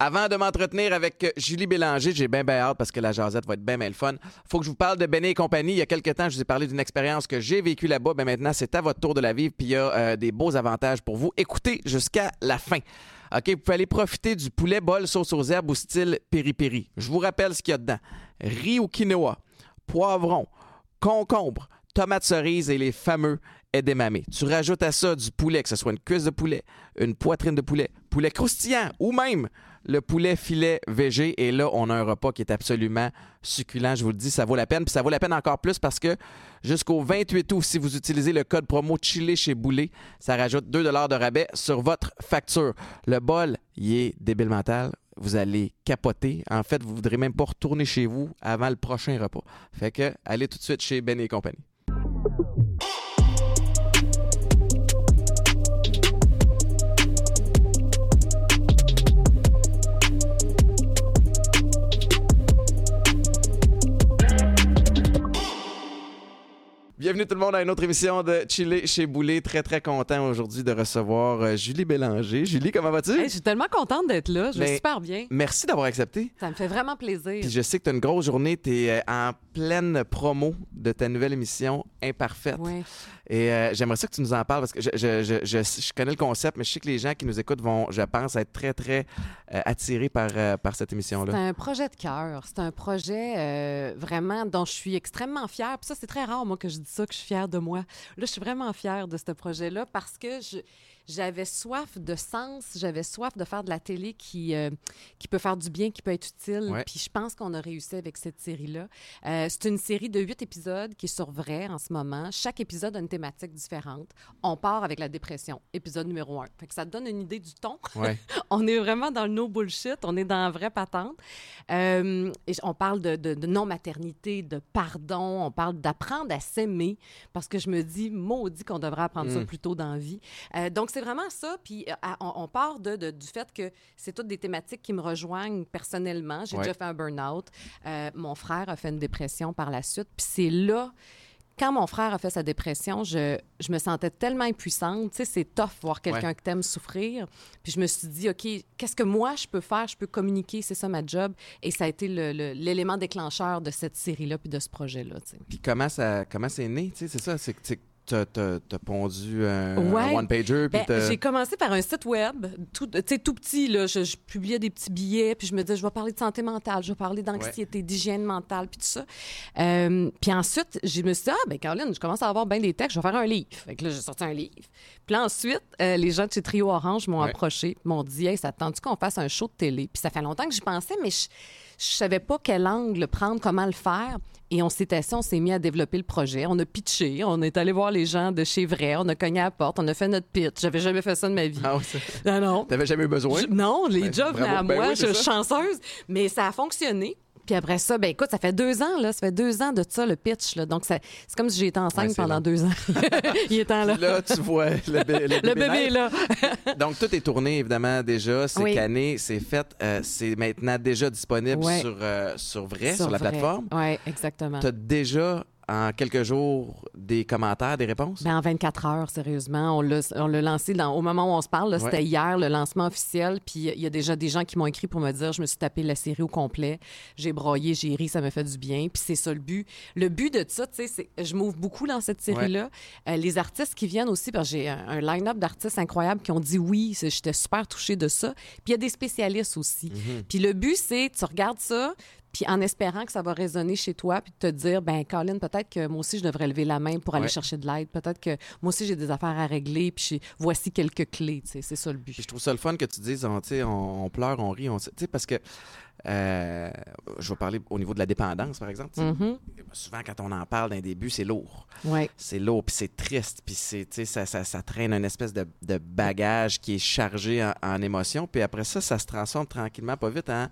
Avant de m'entretenir avec euh, Julie Bélanger, j'ai bien, bien hâte parce que la jasette va être bien, bien le fun. Faut que je vous parle de Benet et compagnie. Il y a quelques temps, je vous ai parlé d'une expérience que j'ai vécue là-bas. Ben maintenant, c'est à votre tour de la vivre. Puis il y a euh, des beaux avantages pour vous. Écoutez jusqu'à la fin. OK, vous pouvez aller profiter du poulet bol sauce aux herbes au style piri-piri. Je vous rappelle ce qu'il y a dedans. Riz au quinoa, poivron, concombre, tomates cerises et les fameux edamame. Tu rajoutes à ça du poulet, que ce soit une cuisse de poulet, une poitrine de poulet, poulet croustillant ou même le poulet filet végé. Et là, on a un repas qui est absolument succulent. Je vous le dis, ça vaut la peine. Puis ça vaut la peine encore plus parce que jusqu'au 28 août, si vous utilisez le code promo Chili chez Boulet, ça rajoute 2 de rabais sur votre facture. Le bol, il est débile mental. Vous allez capoter. En fait, vous voudrez même pas retourner chez vous avant le prochain repas. Fait que, allez tout de suite chez Ben et compagnie. Bienvenue tout le monde à une autre émission de Chili chez Boulet. Très, très content aujourd'hui de recevoir euh, Julie Bélanger. Julie, comment vas-tu? Hey, je suis tellement contente d'être là. Je vais super bien. Merci d'avoir accepté. Ça me fait vraiment plaisir. Puis je sais que tu as une grosse journée. Tu es en pleine promo de ta nouvelle émission Imparfaite. Ouais. Et euh, j'aimerais ça que tu nous en parles parce que je, je- je- je- connais le concept, mais je sais que les gens qui nous écoutent vont, je pense, être très, très euh, attirés par, euh, par cette C'est émission-là. un projet de cœur. C'est un projet euh, vraiment dont je suis extrêmement fière. Puis ça, c'est très rare, moi, que je dis ça, que je suis fière de moi. Là, je suis vraiment fière de ce projet-là parce que je- j'avais soif de sens, j'avais soif de faire de la télé qui, euh, qui peut faire du bien, qui peut être utile. Ouais. Puis je pense qu'on a réussi avec cette série-là. Euh, c'est une série de huit épisodes qui est sur vrai en ce moment. Chaque épisode a une thématique différente. On part avec la dépression, épisode numéro un. Fait que ça te donne une idée du ton. Ouais. on est vraiment dans le no bullshit, on est dans la vraie patente. Euh, et on parle de, de- de non-maternité, de pardon, on parle d'apprendre à s'aimer, parce que je me dis, maudit qu'on devrait apprendre ça Mm. plus tôt dans la vie. Donc, c'est vraiment ça. Puis, euh, à- on, on part de, de- du fait que c'est toutes des thématiques qui me rejoignent personnellement. J'ai Ouais. déjà fait un burn-out. Euh, mon frère a fait une dépression par la suite. Puis, c'est là quand mon frère a fait sa dépression, je, je me sentais tellement impuissante. Tu sais, c'est tough voir quelqu'un Ouais. que t'aimes souffrir. Puis je me suis dit, OK, qu'est-ce que moi je peux faire? Je peux communiquer, c'est ça ma job. Et ça a été l'élément déclencheur de cette série-là puis de ce projet-là. tu sais. Puis comment ça comment c'est né? Tu sais, c'est ça, c'est que tu as, pondu un, Ouais. un one-pager. Ben, t'as- j'ai commencé par un site web, tout, tout petit. Là, je, je publiais des petits billets, puis je me disais, je vais parler de santé mentale, je vais parler d'anxiété, d'hygiène mentale, puis tout ça. Euh, puis ensuite, je me suis dit, ah, ben Caroline, je commence à avoir bien des textes, je vais faire un livre. Fait que là, j'ai sorti un livre. Puis là, ensuite, euh, les gens de chez Trio Orange m'ont Ouais. approché, m'ont dit, hey, ça te tente qu'on fasse un show de télé? Puis ça fait longtemps que j'y pensais, mais je, je savais pas quel angle prendre, comment le faire. Et on s'est assis, on s'est mis à développer le projet. On a pitché, on est allé voir les gens de chez Vrai, on a cogné à la porte, on a fait notre pitch. J'avais jamais fait ça de ma vie. Ah, Non, non. T'avais jamais eu besoin? Je- non, les Ben, jobs venaient à Ben moi, oui, je suis chanceuse. Mais ça a fonctionné. Puis après ça, ben écoute, ça fait deux ans, là. Ça fait deux ans de ça, le pitch, là. Donc, c'est comme si été enceinte Ouais, pendant long. deux ans. Il est temps, là. Puis là, tu vois le, bé- le Le bébé bébé là. Donc, tout est tourné, évidemment, déjà. C'est Oui. canné, c'est fait. euh, c'est maintenant déjà disponible Ouais. sur, euh, sur Vrai, sur, la vrai. plateforme. Oui, exactement. Tu as déjà, en quelques jours, des commentaires, des réponses? Ben, en 24 heures, sérieusement. On l'a, lancé dans, au moment où on se parle. Ouais. C'était hier, le lancement officiel. Puis il y a déjà des gens qui m'ont écrit pour me dire je me suis tapé la série au complet. J'ai broyé, j'ai ri, ça m'a fait du bien. Puis c'est ça le but. Le but de ça, tu sais, c'est je m'ouvre beaucoup dans cette série-là. Euh, les artistes qui viennent aussi, parce que j'ai un, un line-up d'artistes incroyables qui ont dit oui. J'étais super touchée de ça. Puis il y a des spécialistes aussi. Puis le but, c'est tu regardes ça. Puis en espérant que ça va résonner chez toi, puis te dire, ben Colin, peut-être que moi aussi, je devrais lever la main pour aller Ouais. chercher de l'aide. Peut-être que moi aussi, j'ai des affaires à régler, puis voici quelques clés. tu sais, C'est ça le but. Puis je trouve ça le fun que tu dises, on, sais, on, on pleure, on rit, on, tu sais, parce que euh, je vais parler au niveau de la dépendance, par exemple. Mhm. Souvent, quand on en parle d'un début, c'est lourd. Ouais. C'est lourd, puis c'est triste, puis c'est, tu sais, ça, ça, ça traîne une espèce de, de bagage qui est chargé en, en émotions, puis après ça, ça se transforme tranquillement, pas vite, en,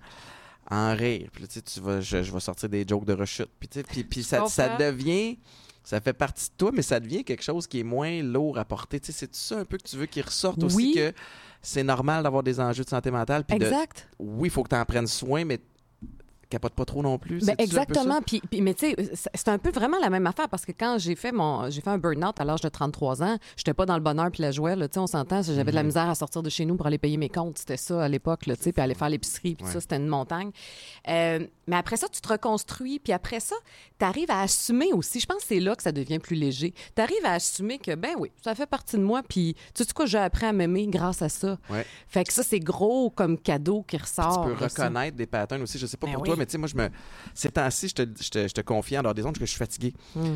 en rire. Puis tu sais, tu vas, je, je vais sortir des jokes de rechute, puis, tu sais, puis, puis ça, ça devient... Ça fait partie de toi, mais ça devient quelque chose qui est moins lourd à porter. Tu sais, c'est ça un peu que tu veux qu'il ressorte aussi que c'est normal d'avoir des enjeux de santé mentale. Puis de- Exact. oui, il faut que tu en prennes soin, mais capote pas trop non plus. Ben, exactement. Puis, puis- mais tu sais, c'est- c'est un peu vraiment la même affaire parce que quand j'ai fait mon, j'ai fait un burn-out à l'âge de 33 ans, j'étais pas dans le bonheur puis la joie. là. Tu sais, on s'entend. J'avais de la misère à sortir de chez nous pour aller payer mes comptes. C'était ça à l'époque, tu sais, puis aller faire l'épicerie. Puis Ouais. ça, c'était une montagne. Euh, mais après ça, tu te reconstruis. Puis après ça, tu arrives à assumer aussi. Je pense que c'est là que ça devient plus léger. Tu arrives à assumer que, ben oui, ça fait partie de moi. Puis tu sais quoi, j'ai appris à m'aimer grâce à ça. Ouais. Fait que ça, c'est gros comme cadeau qui ressort. tu peux ça. reconnaître des patterns aussi. Je sais pas Ben pour oui. toi, mais tu sais, moi, je me... ces temps-ci, je te, je, te, je te confie en dehors des ondes que je suis fatigué. Mm.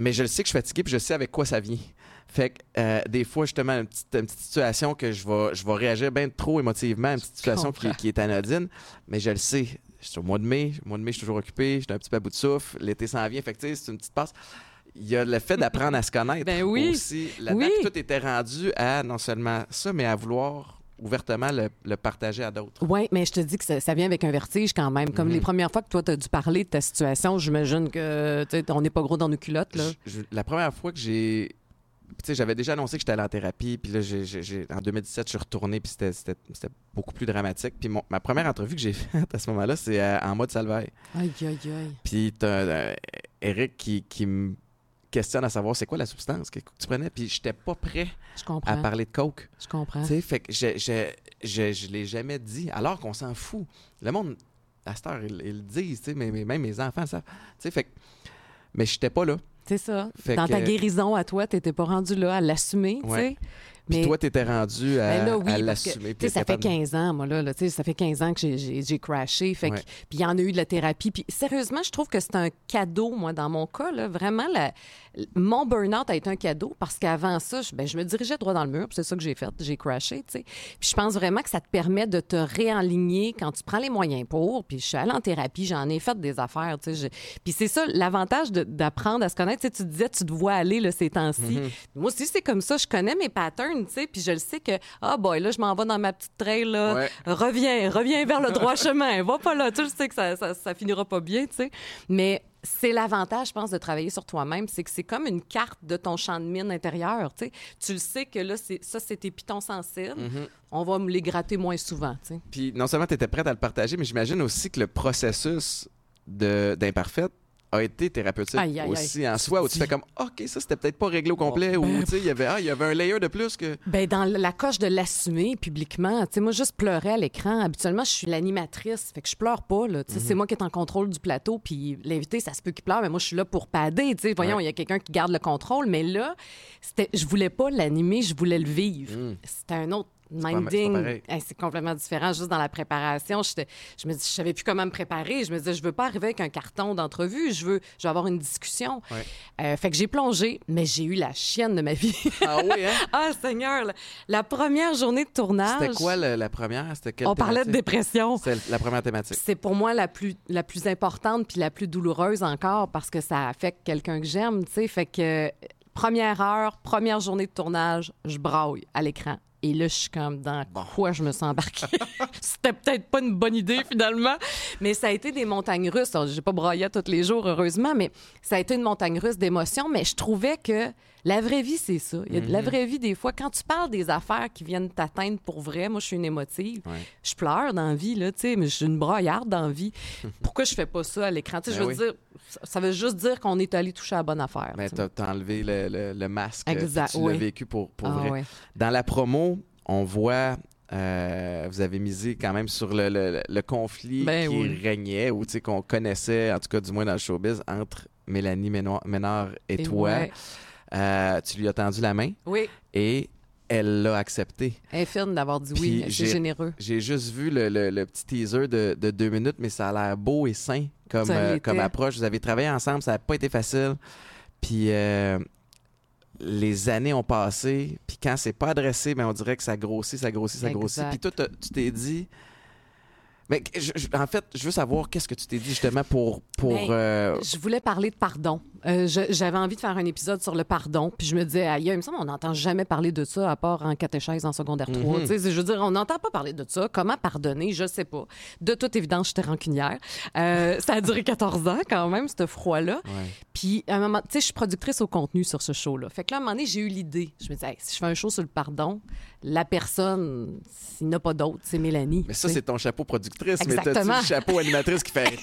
Mais je le sais que je suis fatigué, puis je sais avec quoi ça vient. Fait que euh, des fois, justement, une petite, une petite situation que je vais, je vais réagir bien trop émotivement, une petite situation qui, qui est anodine, mais je le sais. Je suis au mois de mai. Au mois de mai, je suis toujours occupé. J'étais un petit peu à bout de souffle. L'été s'en vient. Fait que, tu sais, c'est une petite passe. Il y a le fait d'apprendre à se connaître Ben oui. aussi. Là-dedans, Oui. tout était rendu à non seulement ça, mais à vouloir ouvertement le, le partager à d'autres. Oui, mais je te dis que ça, ça vient avec un vertige quand même. Comme Mhm. les premières fois que toi, tu as dû parler de ta situation, j'imagine que on n'est pas gros dans nos culottes. Là. Je- je- la première fois que j'ai. Tu sais, j'avais déjà annoncé que j'étais allé en thérapie, puis là, en 2017, je suis retourné, puis c'était- beaucoup plus dramatique. Puis mon- ma première entrevue que j'ai faite à ce moment-là, c'est euh, en mode salvaille. Aïe, aïe, aïe. Puis t'as euh, Eric qui, qui me questionne à savoir c'est quoi la substance que tu prenais, puis j'étais pas prêt à parler de coke. Je comprends. Tu sais, fait que je, je, je, je l'ai jamais dit, alors qu'on s'en fout. Le monde, à cette heure, ils, ils le disent, tu sais, mais, mais même mes enfants savent. Tu sais, fait que. Mais j'étais pas là. C'est ça. Fait Dans ta guérison à toi, tu n'étais pas rendu là à l'assumer. tu sais. Puis Mais toi, t'étais rendu à, Ben oui, à l'assumer. ça fait capable de- 15 ans, moi, là. là, ça fait 15 ans que j'ai- crashé. Fait que-. Puis il y en a eu de la thérapie. Puis sérieusement, je trouve que c'est un cadeau, moi, dans mon cas. Là, vraiment, la- mon burn-out a été un cadeau parce qu'avant ça, je, ben, je me dirigeais droit dans le mur. puis C'est ça que j'ai fait. J'ai crashé, tu sais. Puis je pense vraiment que ça te permet de te réaligner quand tu prends les moyens pour. Puis je suis allée en thérapie, j'en ai fait des affaires, tu sais. je- Puis c'est ça, l'avantage d'apprendre à se connaître. Tu sais, tu disais, tu te vois aller là, ces temps-ci. Mm-hmm. Moi aussi, c'est comme ça. Je connais mes patterns, tu sais. Puis je le sais que, ah, boy, là, je m'en vais dans ma petite trail, là. Ouais. Reviens, reviens vers le droit chemin. Va pas là. Tu sais que ça, ça, ça finira pas bien, tu sais. Mais c'est l'avantage, je pense, de travailler sur toi-même. C'est que c'est comme une carte de ton champ de mine intérieur, tu le sais que là, c'est- ça, c'est tes pitons sensibles. Mm-hmm. On va me les gratter moins souvent. Puis non seulement tu étais prête à le partager, mais j'imagine aussi que le processus de- d'imparfaite a été thérapeutique Aïe, aïe, aïe. aussi en soi, où tu fais comme OK, ça c'était peut-être pas réglé au complet, ou ben- tu sais, il y avait ah, il y avait un layer de plus que. Ben dans la coche de l'assumer publiquement, tu sais moi juste pleurer à l'écran, habituellement je suis l'animatrice, fait que je pleure pas là, tu sais c'est moi qui est en contrôle du plateau puis l'invité ça se peut qu'il pleure mais moi je suis là pour pader, tu sais voyons, il Ouais. y a quelqu'un qui garde le contrôle mais là c'était je voulais pas l'animer, je voulais le vivre. Mm. C'était un autre minding. C'est complètement différent juste dans la préparation, j'étais- je me dis je savais plus comment me préparer, je me disais je veux pas arriver avec un carton d'entrevue, je veux je veux avoir une discussion. Ouais. Euh, fait que j'ai plongé, mais j'ai eu la chienne de ma vie. Ah oui, hein? Ah, Seigneur, la, la première journée de tournage. C'était quoi la première? Quelle On parlait de dépression. C'était la première thématique. C'est pour moi la plus, la plus importante puis la plus douloureuse encore parce que ça affecte quelqu'un que j'aime, tu sais. Fait que, euh, première heure, première journée de tournage, je braille à l'écran. Et là, je suis comme dans quoi je me sens embarquée? C'était peut-être pas une bonne idée finalement, mais ça a été des montagnes russes. J'ai pas braillé tous les jours, heureusement, mais ça a été une montagne russe d'émotions. Mais je trouvais que la vraie vie, c'est ça. Il y a de la vraie vie, des fois, quand tu parles des affaires qui viennent t'atteindre pour vrai, moi, je suis une émotive. Ouais. Je pleure dans la vie, là, tu sais, mais je suis une braillarde dans la vie. Pourquoi je fais pas ça à l'écran? Tu sais, Ben je veux oui. dire, ça- veut juste dire qu'on est allé toucher à la bonne affaire. Mais t'as t'as enlevé le, le- le masque. Exact, Tu oui. l'as vécu pour, pour Ah vrai. Dans la promo, on voit, euh, vous avez misé quand même sur le, le- le conflit Ben qui oui. régnait, ou qu'on connaissait, en tout cas du moins dans le showbiz, entre Mélanie Ménard, Ménard et, Et toi. ouais. Euh, tu lui as tendu la main Oui, et elle l'a accepté. fine d'avoir dit Puis oui. C'est j'ai- généreux. J'ai juste vu le, le- le petit teaser de, de deux minutes, mais ça a l'air beau et sain comme, euh, comme approche. Vous avez travaillé ensemble, ça n'a pas été facile. Puis euh, les années ont passé, puis quand c'est pas adressé, ben on dirait que ça grossit, ça grossit, ça grossit. Exact. Puis toi, tu t'es dit. Mais je- je- en fait, je veux savoir qu'est-ce que tu t'es dit justement pour. pour Ben, euh, Je voulais parler de pardon. Euh, J'avais envie de faire un épisode sur le pardon, puis je me disais, aïe, il me semble qu'on n'entend jamais parler de ça à part en catéchèse en secondaire 3. Tu sais, je veux dire, on n'entend pas parler de ça. Comment pardonner? Je sais pas. De toute évidence, j'étais rancunière. Euh, ça a duré 14 ans quand même, ce froid-là. Puis, à un moment, tu sais, je suis productrice au contenu sur ce show-là. Fait que là, à un moment donné, j'ai eu l'idée. Je me disais, Hey, si je fais un show sur le pardon, la personne, s'il n'y en a pas d'autre, c'est Mélanie. Mais ça, c'est ton chapeau productrice. Mais Exactement. t'as-tu le chapeau animatrice qui fait?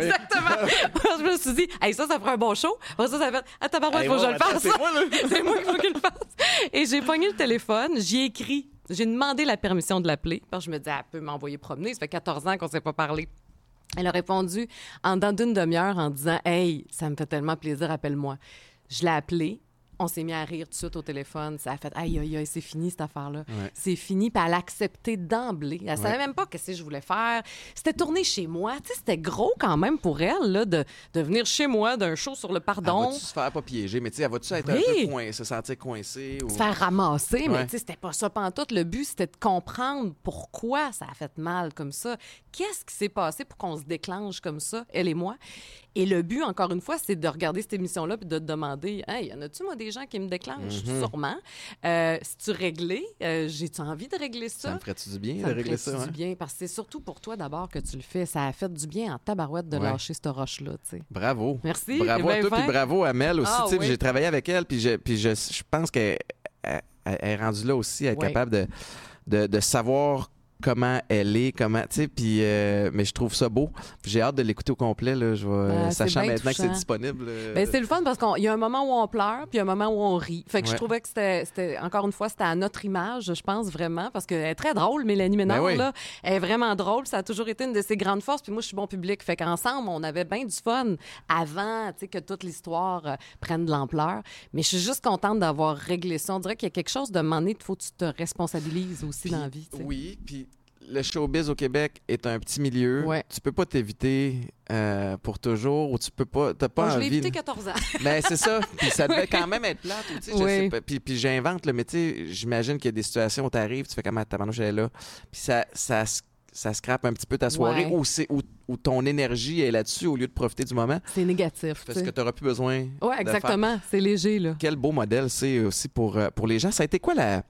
Exactement. je me suis dit, hey, ça, ça ferait un bon show. Après ça, ça fait, ah, tabarouette, faut que je le fasse. c'est moi, là. c'est moi qu'il faut que je le fasse. Et j'ai pogné le téléphone, j'y ai écrit. J'ai demandé la permission de l'appeler parce que je me disais, elle peut m'envoyer promener. Ça fait 14 ans qu'on ne s'est pas parlé. Elle a répondu en dedans d'une demi-heure en disant Hey, ça me fait tellement plaisir, appelle-moi. Je l'ai appelée. On s'est mis à rire tout de suite au téléphone. Ça a fait Aïe, aïe, aïe, c'est fini cette affaire-là. Ouais. C'est fini. Puis elle a accepté d'emblée. Elle savait même pas qu'est-ce que je voulais faire. C'était tourné chez moi. Tu sais, c'était gros quand même pour elle là, de, de venir chez moi d'un show sur le Elle pardon. va-tu se faire pas piéger? Mais tu sais, elle va-tu être Oui. un peu coincée, se sentir coincée? Ou... se faire ramasser, mais Ouais. tu sais, c'était pas ça pantoute. Le but, c'était de comprendre pourquoi ça a fait mal comme ça. Qu'est-ce qui s'est passé pour qu'on se déclenche comme ça, elle et moi? Et le but, encore une fois, c'est de regarder cette émission-là puis de te demander, hey, y en a-tu, moi, des gens qui me déclenchent? Mm-hmm. Sûrement. Euh, si tu réglé, euh, j'ai-tu envie de régler ça? Ça me ferait-tu du bien Ça de régler ça? du hein? bien? Parce que c'est surtout pour toi d'abord que tu le fais. Ça a fait du bien en tabarouette de Ouais. lâcher cette roche-là. Bravo. Merci, Bravo à toi, puis bravo à Mel aussi. Ah, oui. J'ai travaillé avec elle, puis je, puis je, je pense qu'elle elle- elle est rendue là aussi, elle est Ouais. capable de, de, de savoir comment elle est, comment, tu sais, puis, euh, mais je trouve ça beau. J'ai hâte de l'écouter au complet, là, je Ah, sachant maintenant que c'est disponible. euh, Ben, c'est le fun parce qu'il y a un moment où on pleure, puis un moment où on rit. Fait que je trouvais que c'était, encore une fois, c'était à notre image, je pense vraiment, parce qu'elle est très drôle, Mélanie Ménard, Ben oui. là. Elle est vraiment drôle. Ça a toujours été une de ses grandes forces. Puis moi, je suis bon public. Fait qu'ensemble, on avait bien du fun avant, tu sais, que toute l'histoire euh, prenne de l'ampleur. Mais je suis juste contente d'avoir réglé ça. On dirait qu'il y a quelque chose de moment il faut que tu te responsabilises aussi Puis, dans la vie. Oui, puis le showbiz au Québec est un petit milieu. Ouais. Tu peux pas t'éviter euh, pour toujours, ou tu peux pas, t'as pas Bon, je l'ai envie. évité 14 ans. Mais c'est ça. Puis ça devait quand même être plate. ou je Oui. sais pas. Puis, puis j'invente, tu sais, j'imagine qu'il y a des situations où tu arrives, tu fais comme ta manouche là. Puis ça, ça, ça scrape un petit peu ta soirée ou, c'est, où, où ton énergie est là-dessus au lieu de profiter du moment C'est négatif, parce que tu n'auras plus besoin. Faire. exactement. C'est léger, là. Quel beau modèle c'est aussi pour, euh, pour les gens. Ça a été quoi la.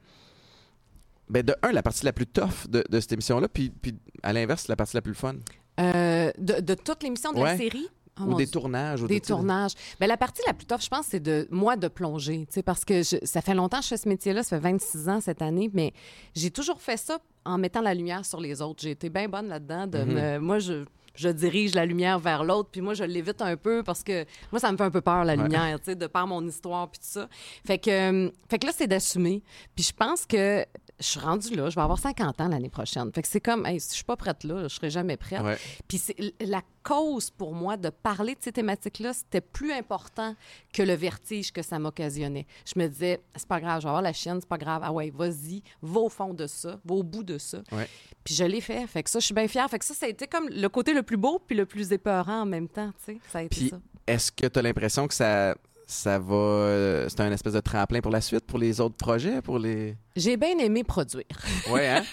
Ben de un, la partie la plus tough de, de cette émission-là, puis, puis à l'inverse, la partie la plus fun. Euh, de, de toute l'émission de Ouais. la série? Oh, ou des tournages. ou Des tournages. Mais la partie la plus tough, je pense, c'est de moi de plonger. Parce que je- ça fait longtemps que je fais ce métier-là, ça fait 26 ans cette année, mais j'ai toujours fait ça en mettant la lumière sur les autres. J'ai été bien bonne là-dedans. De Mhm. me- moi, je, je dirige la lumière vers l'autre, puis moi, je l'évite un peu parce que moi, ça me fait un peu peur, la Ouais. lumière, tu sais, de par mon histoire, puis tout ça. Fait que, euh, fait que là, c'est d'assumer. Puis je pense que je suis rendue là, je vais avoir 50 ans l'année prochaine. Fait que c'est comme, hey, si je suis pas prête là, je serai jamais prête. Ouais. Puis c'est la cause pour moi de parler de ces thématiques-là, c'était plus important que le vertige que ça m'occasionnait. Je me disais, c'est pas grave, je vais avoir la chienne, c'est pas grave. Ah ouais, vas-y, va au fond de ça, va au bout de ça. Ouais. Puis je l'ai fait. Fait que ça, je suis bien fière. Fait que ça, ça a été comme le côté le plus beau puis le plus épeurant en même temps, tu sais. Ça a été Puis ça. est-ce que tu as l'impression que ça, ça va. euh, c'est un espèce de tremplin pour la suite, pour les autres projets, pour les. J'ai bien aimé produire. Ouais, hein?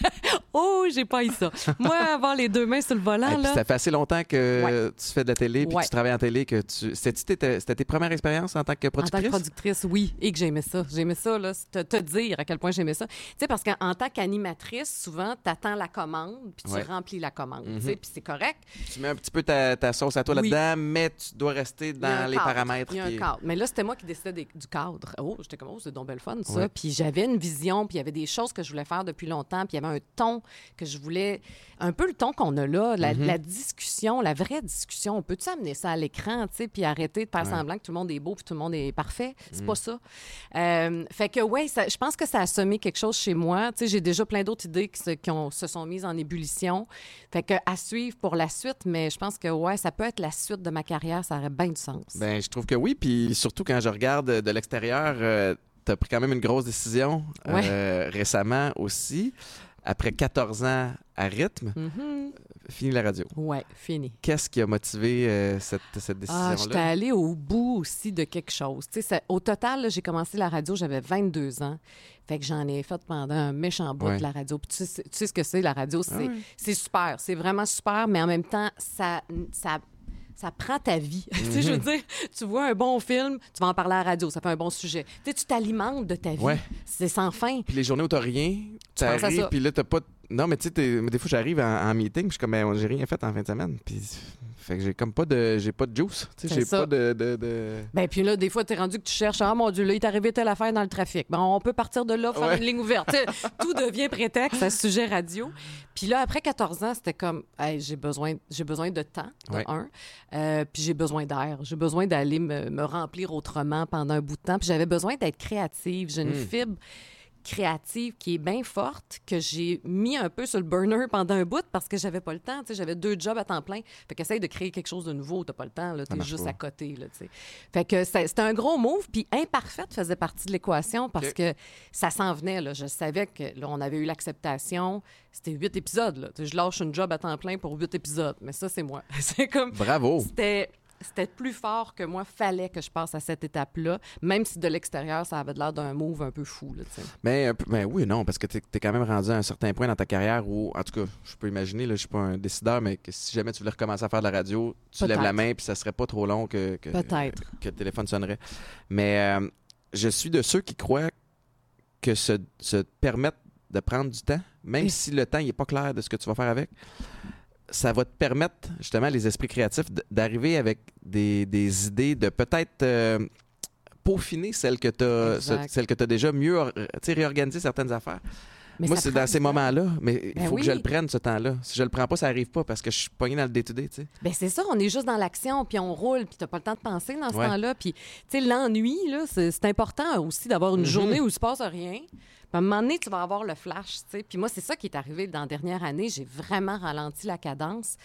Oh, j'ai pas eu ça. Moi, avoir les deux mains sur le volant, là. ça fait assez longtemps que tu fais de la télé puis Ouais. que tu travailles en télé que tu. C'était tes, premières expériences en tant que En tant productrice? que productrice, oui, et que j'aimais ça. J'aimais ça, là, te, te dire à quel point j'aimais ça. Tu sais, parce qu'en tant qu'animatrice, souvent, tu attends la commande, puis tu Ouais. remplis la commande, Mhm. tu sais, puis c'est correct. Tu mets un petit peu ta, ta sauce à toi Oui. là-dedans, mais tu dois rester dans les cadre. paramètres. Il y a un qui- cadre. Mais là, c'était moi qui décidais des- du cadre. Oh, j'étais comme, oh, c'est donc belle fun, ça. Puis j'avais une vision, puis il y avait des choses que je voulais faire depuis longtemps, puis il y avait un ton que je voulais, un peu le ton qu'on a là, la, Mhm. la discussion, la vraie discussion. On peut-tu amener ça à l'écran, tu sais, puis arrêter de faire Ouais. semblant que tout le monde est beau, puis tout le monde est parfait? C'est Mm. pas ça. Euh, fait que, ouais, ça- je pense que ça a semé quelque chose chez moi. Tu sais, j'ai déjà plein d'autres idées qui, se, qui ont- se sont mises en ébullition. Fait que à suivre pour la suite, mais je pense que, ouais, ça peut être la suite de ma carrière, ça aurait bien du sens. Ben, je trouve que oui. Puis surtout quand je regarde de l'extérieur, tu as pris quand même une grosse décision Ouais. euh, récemment aussi. Après 14 ans à rythme, Mhm. fini la radio. Ouais, fini. Qu'est-ce qui a motivé euh, cette, cette Ah, j'étais décision-là? allée au bout aussi de quelque chose. Ça- au total, j'ai commencé la radio, j'avais 22 ans. Fait que j'en ai fait pendant un méchant bout Ouais. de la radio. Puis tu, sais, tu sais ce que c'est, la radio, c'est Ah ouais. c'est super. C'est vraiment super, mais en même temps, ça, ça, ça prend ta vie. Tu sais, je veux Mhm. dire, tu vois un bon film, tu vas en parler à la radio, ça fait un bon sujet. Tu sais, tu t'alimentes de ta vie. Ouais. C'est sans fin. Puis les journées où t'as rien, t'arrives, puis là, t'as pas. Non, mais tu sais, des fois, j'arrive en, en meeting, puis je suis comme, ben, j'ai rien fait en fin de semaine. Puis, fait que j'ai comme pas de. J'ai pas de juice. Tu sais, j'ai pas de. de, de- Ben puis là, des fois, t'es rendu que tu cherches, ah mon Dieu, là, il t'est arrivé telle affaire dans le trafic. Ben, on peut partir de là, faire Ouais. une ligne ouverte. Tout devient prétexte à ce sujet radio. Puis là, après 14 ans, c'était comme, hey, j'ai besoin, j'ai besoin de temps, de Ouais. un. Euh, puis j'ai besoin d'air. J'ai besoin d'aller me, me remplir autrement pendant un bout de temps. Puis j'avais besoin d'être créative. J'ai une Mm. fibre créative qui est bien forte que j'ai mis un peu sur le burner pendant un bout parce que j'avais pas le temps. Tu sais, j'avais deux jobs à temps plein. Fait qu'essaye de créer quelque chose de nouveau. T'as pas le temps. Là, t'es juste pas. à côté. Là, tu sais. Fait que c'était un gros move. Puis imparfaite faisait partie de l'équation parce que ça s'en venait. Là. Je savais que là, on avait eu l'acceptation. C'était huit épisodes. Là. Tu sais, Je lâche une job à temps plein pour huit épisodes. Mais ça, c'est moi. c'est comme Bravo. c'était c'était plus fort que moi. Fallait que je passe à cette étape-là, même si de l'extérieur, ça avait l'air d'un move un peu fou. Là, tu. Mais, un peu- mais oui, non, parce que t'es es quand même rendu à un certain point dans ta carrière où, en tout cas, je peux imaginer, là, je suis pas un décideur, mais que si jamais tu voulais recommencer à faire de la radio, tu lèves la main, puis ça serait pas trop long que, que, Peut-être. que le téléphone sonnerait. Mais euh, je suis de ceux qui croient que se, se permettre de prendre du temps, même si le temps n'est pas clair de ce que tu vas faire avec, ça va te permettre, justement, les esprits créatifs, d'arriver avec des, des idées, de peut-être euh, peaufiner celles que tu as, Exact. celles que as déjà mieux sais, réorganisé certaines affaires. Mais Moi, c'est dans ces moments-là, mais il Ben faut que je le prenne, ce temps-là. Si je le prends pas, ça arrive pas parce que je suis pogné dans le day-to-day, tu sais. Ben c'est ça, on est juste dans l'action, puis on roule, puis t'as pas le temps de penser dans ce Ouais. temps-là. Puis, tu sais, l'ennui, là, c'est important aussi d'avoir une Mhm. journée où il se passe rien. À un moment donné, tu vas avoir le flash, tu sais. Puis moi, c'est ça qui est arrivé dans la dernière année. J'ai vraiment ralenti la cadence.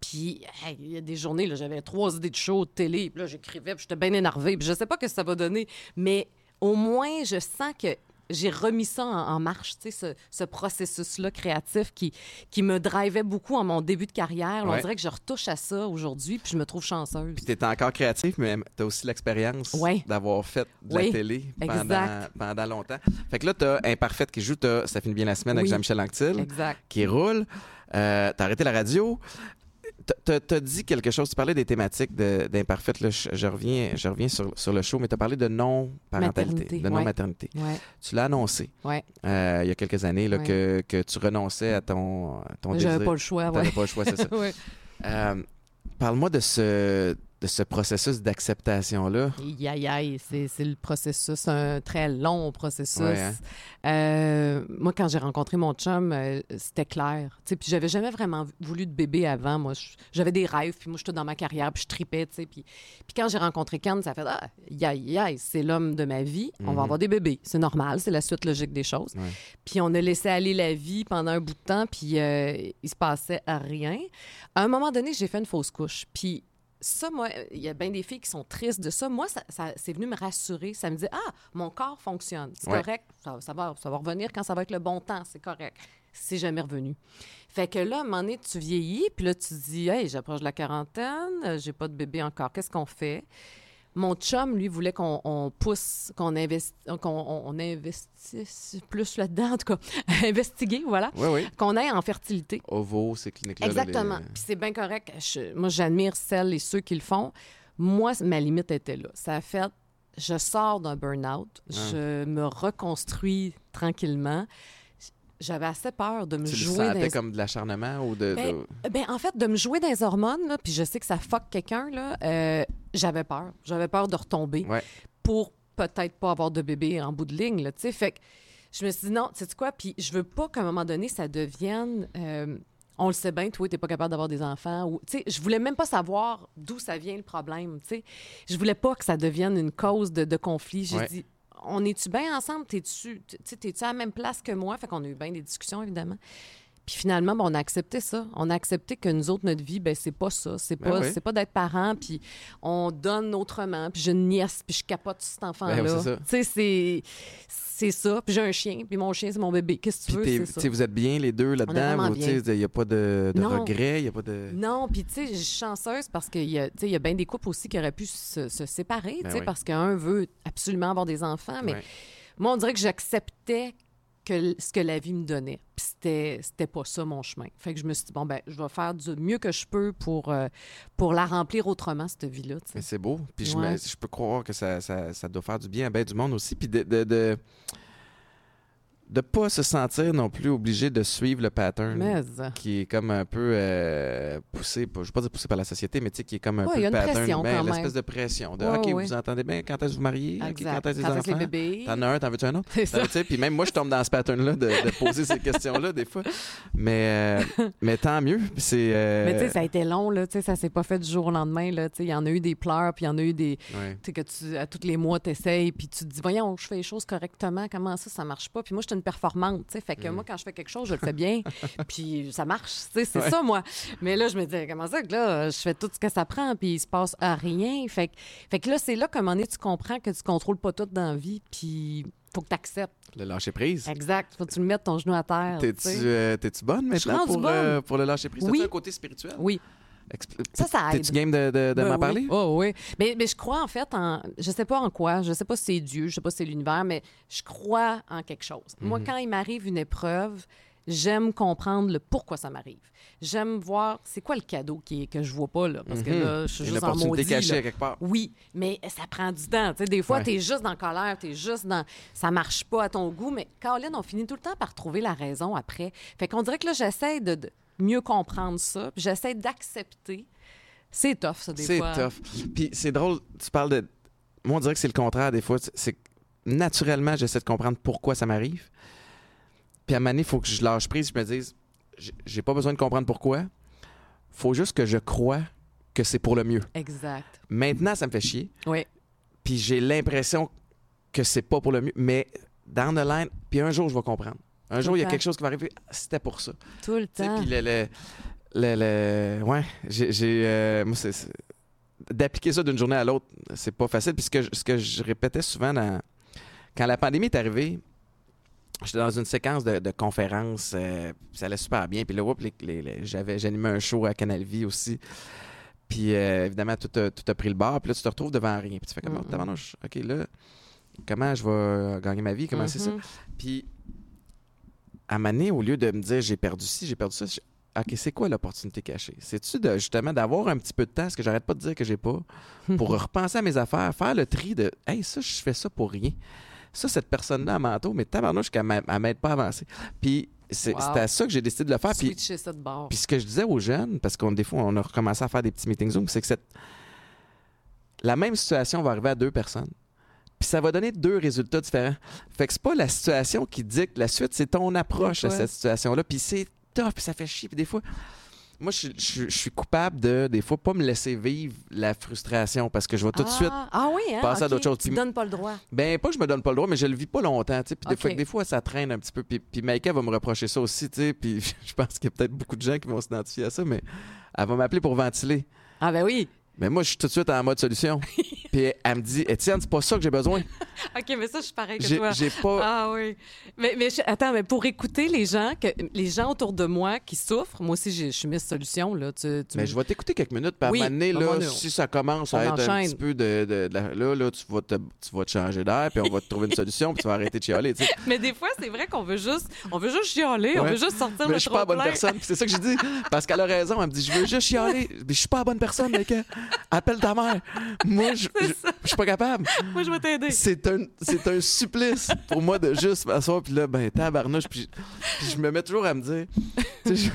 Puis, il y a des journées, j'avais trois idées de show de télé, puis là, j'écrivais, puis j'étais bien énervée, puis je sais pas ce que ça va donner, mais au moins, je sens que j'ai remis ça en, en marche, tu sais, ce, ce processus-là créatif qui, qui me drivait beaucoup en mon début de carrière. Ouais. On dirait que je retouche à ça aujourd'hui, puis je me trouve chanceuse. Puis t'es encore créatif, mais t'as aussi l'expérience Ouais. d'avoir fait de la télé pendant, longtemps. Fait que là, t'as Imparfaite qui joue, t'as Ça finit bien la semaine avec. Jean-Michel Anctil Exact. qui roule. Euh, t'as arrêté la radio. T'as- dit quelque chose, tu parlais des thématiques de- d'Imparfaite. là, Je, je reviens, je reviens sur, sur le show, mais tu as parlé de non-parentalité, de non-maternité. Ouais, Tu l'as annoncé ouais. euh, il y a quelques années là, Ouais. que, que tu renonçais à ton, ton désir. J'avais pas le choix, T'avais pas le choix, c'est ça. Euh, Parle-moi de ce, de ce processus d'acceptation-là? C'est c'est le processus, un très long processus. Ouais, hein? Euh, moi, quand j'ai rencontré mon chum, euh, c'était clair. Puis j'avais jamais vraiment voulu de bébé avant. Moi, j'avais des rêves, puis moi, j'étais dans ma carrière, puis je tripais. tu sais. Puis, puis quand j'ai rencontré Ken, ça a fait Ah, aïe, c'est l'homme de ma vie. On Mhm. va avoir des bébés. C'est normal, c'est la suite logique des choses. Ouais. Puis on a laissé aller la vie pendant un bout de temps, puis euh, il se passait à rien. À un moment donné, j'ai fait une fausse couche. Puis ça, moi, il y a bien des filles qui sont tristes de ça. Moi, ça, ça- c'est venu me rassurer. Ça me dit, ah, mon corps fonctionne. C'est Ouais. correct. Ça, ça va, ça va revenir quand ça va être le bon temps. C'est correct. C'est jamais revenu. Fait que là, à un moment donné, tu vieillis, puis là, tu te dis, hey, j'approche de la quarantaine, euh, j'ai pas de bébé encore. Qu'est-ce qu'on fait? Mon chum, lui, voulait qu'on on pousse, qu'on investi- qu'on on- on investisse plus là-dedans, en tout cas, investiguer, voilà, Oui, oui. qu'on aille en fertilité. OVO, ces cliniques-là. là, Exactement. les- Puis c'est bien correct. Je- moi, j'admire celles et ceux qui le font. Moi, ma limite était là. Ça a fait, je sors d'un burn-out, Ah. je me reconstruis tranquillement. J'avais assez peur de me Tu jouer sentais les- comme de l'acharnement ou de... Ben, de- ben, en fait, de me jouer les hormones, là, puis je sais que ça fuck quelqu'un, là, euh, j'avais peur. J'avais peur de retomber Ouais. pour peut-être pas avoir de bébé en bout de ligne, là, tu sais. Fait que je me suis dit, non, tu sais quoi, puis je veux pas qu'à un moment donné, ça devienne... euh, on le sait bien, toi, t'es pas capable d'avoir des enfants. Ou, je voulais même pas savoir d'où ça vient le problème, tu sais. Je voulais pas que ça devienne une cause de, de conflit. J'ai Ouais. dit, on est-tu bien ensemble? T'es-tu t'es-tu à la même place que moi? Fait qu'on a eu bien des discussions, évidemment. Puis finalement, ben, on a accepté ça. On a accepté que nous autres, notre vie, ben, c'est pas ça. C'est Ben pas, oui. c'est pas d'être parent, puis on donne autrement. Puis j'ai une nièce, puis je capote cet enfant-là. Ben oui, c'est ça. tu sais, c'est, c'est ça. Puis j'ai un chien, puis mon chien, c'est mon bébé. Qu'est-ce que tu Puis veux? C'est ça. vous êtes bien les deux là-dedans? Il n'y a pas de, de Non. regret, il a pas de... Non, puis tu sais, je suis chanceuse parce qu'il y a, y a bien des couples aussi qui auraient pu se, se séparer, Ben oui. parce qu'un veut absolument avoir des enfants, mais Ouais. moi, on dirait que j'acceptais que ce que la vie me donnait. Puis c'était, c'était pas ça mon chemin. Fait que je me suis dit, bon, ben, je vais faire du mieux que je peux pour, euh, pour la remplir autrement, cette vie-là. Mais c'est beau. Puis je, Ouais. je peux croire que ça, ça, ça doit faire du bien à bien du monde aussi. Puis de. de, de de pas se sentir non plus obligé de suivre le pattern Mais, qui est comme un peu euh, poussé, je vais pas dire poussé par la société, mais tu sais, qui est comme un Ouais, peu il y a le une pattern, ben, l'espèce de pression. De, Ouais, OK, ouais. vous entendez bien, quand est-ce que vous mariez? Quand est-ce que les enfants? bébés? T'en as un, t'en veux-tu un autre? Euh, Puis même moi, je tombe dans ce pattern-là de, de poser ces questions-là des fois. Mais, euh, mais tant mieux. C'est. euh, Mais tu sais, ça a été long, là. Tu sais, ça s'est pas fait du jour au lendemain, là. Tu sais, il y en a eu des pleurs, puis il y en a eu des... Tu sais, que tu, à tous les mois, t'essayes, puis tu te dis, voyons, je fais les choses correctement, comment ça, ça marche pas? Puis moi, je performante. Fait que Mm. moi, quand je fais quelque chose, je le fais bien, puis ça marche, c'est Ouais. ça, moi. Mais là, je me dis, comment ça que là, je fais tout ce que ça prend, puis il se passe à rien. Fait que, fait que là, c'est là qu'à un moment donné, tu comprends que tu contrôles pas tout dans la vie, puis faut que tu acceptes. Le lâcher prise. Exact. Faut que tu le mettes ton genou à terre. tu T'es-tu euh, bonne maintenant pour, bonne. euh, pour le lâcher prise? Oui. As-tu un côté spirituel? Oui. Ça, ça aide. T'es-tu game de, de, de Ben m'en oui. parler? Oh, oui. Mais, mais je crois en fait en. Je sais pas en quoi, je sais pas si c'est Dieu, je sais pas si c'est l'univers, mais je crois en quelque chose. Moi, Mhm. quand il m'arrive une épreuve, j'aime comprendre le pourquoi ça m'arrive. J'aime voir c'est quoi le cadeau qui est, que je vois pas, là. Parce que Mhm. là, je suis juste en maudit. cachée là. à quelque part. Oui, mais ça prend du temps. Tu sais, des fois, Ouais. tu es juste dans la colère, tu es juste dans. Ça marche pas à ton goût, mais Caroline, on finit tout le temps par trouver la raison après. Fait qu'on dirait que là, j'essaie de, de mieux comprendre ça, j'essaie d'accepter. C'est tough, ça, des C'est fois. tough. Puis c'est drôle, tu parles de. Moi, on dirait que c'est le contraire des fois. C'est que naturellement, j'essaie de comprendre pourquoi ça m'arrive. Puis à un moment donné, il faut que je lâche prise. Je me dise, j'ai- pas besoin de comprendre pourquoi. faut juste que je croie que c'est pour le mieux. Exact. Maintenant, ça me fait chier. Oui. Puis j'ai l'impression que c'est pas pour le mieux. Mais down the line, puis un jour, je vais comprendre. Un Tout jour, il y a quelque chose qui va arriver. Ah, C'était pour ça. Tout le temps. puis le, le, le- le- ouais, j'ai, euh, moi, c'est, c'est- d'appliquer ça d'une journée à l'autre, c'est pas facile. Puis ce que, je- ce que je répétais souvent dans- quand la pandémie est arrivée, j'étais dans une séquence de, de conférences, euh, ça allait super bien. Puis là, j'avais, j'animais un show à Canal Vie aussi. Puis euh, évidemment, tout a, tout a pris le bar. Puis là, tu te retrouves devant rien. Puis tu fais comme, tabarnouche, OK, là, comment je vais gagner ma vie? Comment c'est ça? Mhm. Puis, à Mané, au lieu de me dire j'ai perdu ci, j'ai perdu ça, je- OK, c'est quoi l'opportunité cachée? C'est-tu de, justement d'avoir un petit peu de temps, ce que j'arrête pas de dire que j'ai pas, pour repenser à mes affaires, faire le tri de Hey, ça, je fais ça pour rien. Ça, cette personne-là à manteau, mais tabarnouche qu'elle m'a- elle m'aide pas à avancer. Puis, c'est Wow. à ça que j'ai décidé de le faire. Puis, ça de bord. puis ce que je disais aux jeunes, parce qu'on des fois, on a recommencé à faire des petits meetings Zoom, c'est que cette... la même situation va arriver à deux personnes. Puis ça va donner deux résultats différents. Fait que c'est pas la situation qui dicte la suite, c'est ton approche à Ouais. cette situation-là. Puis c'est tough, puis ça fait chier. Puis des fois, moi, je, je- je suis coupable de, des fois, pas me laisser vivre la frustration parce que je vais tout de ah, suite Ah oui, hein? passer à d'autres choses. Tu Puis- donnes pas le droit. ben, pas que je me donne pas le droit, mais je le vis pas longtemps, tu sais. Puis des, fois, des fois, ça traîne un petit peu. Puis, puis Maïka va me reprocher ça aussi, tu sais. Puis je pense qu'il y a peut-être beaucoup de gens qui vont s'identifier à ça, mais elle va m'appeler pour ventiler. Ah ben oui. Mais moi, je suis tout de suite en mode solution. puis elle me dit, Étienne, c'est pas ça que j'ai besoin. OK, mais ça, je suis pareil que toi. j'ai pas. Ah oui. Mais, mais je- attends, mais pour écouter les gens, que, les gens autour de moi qui souffrent, moi aussi, je suis Miss Solution, là. Tu, tu Mais je vais t'écouter quelques minutes, puis à Oui, un moment donné, à un là, donné, si ça commence à être un petit peu de. de- là, là, tu vas, te, tu vas te changer d'air, puis on va te trouver une solution, puis tu vas arrêter de chialer. Mais des fois, c'est vrai qu'on veut juste, on veut juste chialer, on veut juste sortir Mais le je suis pas la bonne personne. C'est ça que j'ai dit. Parce qu'elle a raison. Elle me dit Je veux juste chialer. Mais je suis pas la bonne personne, mec. Appelle ta mère. Moi, je suis pas capable. Moi, je vais t'aider. C'est un, un supplice pour moi de juste m'asseoir. Puis là, ben, tabarnouche. Puis, puis je me mets toujours à me dire tu sais, je-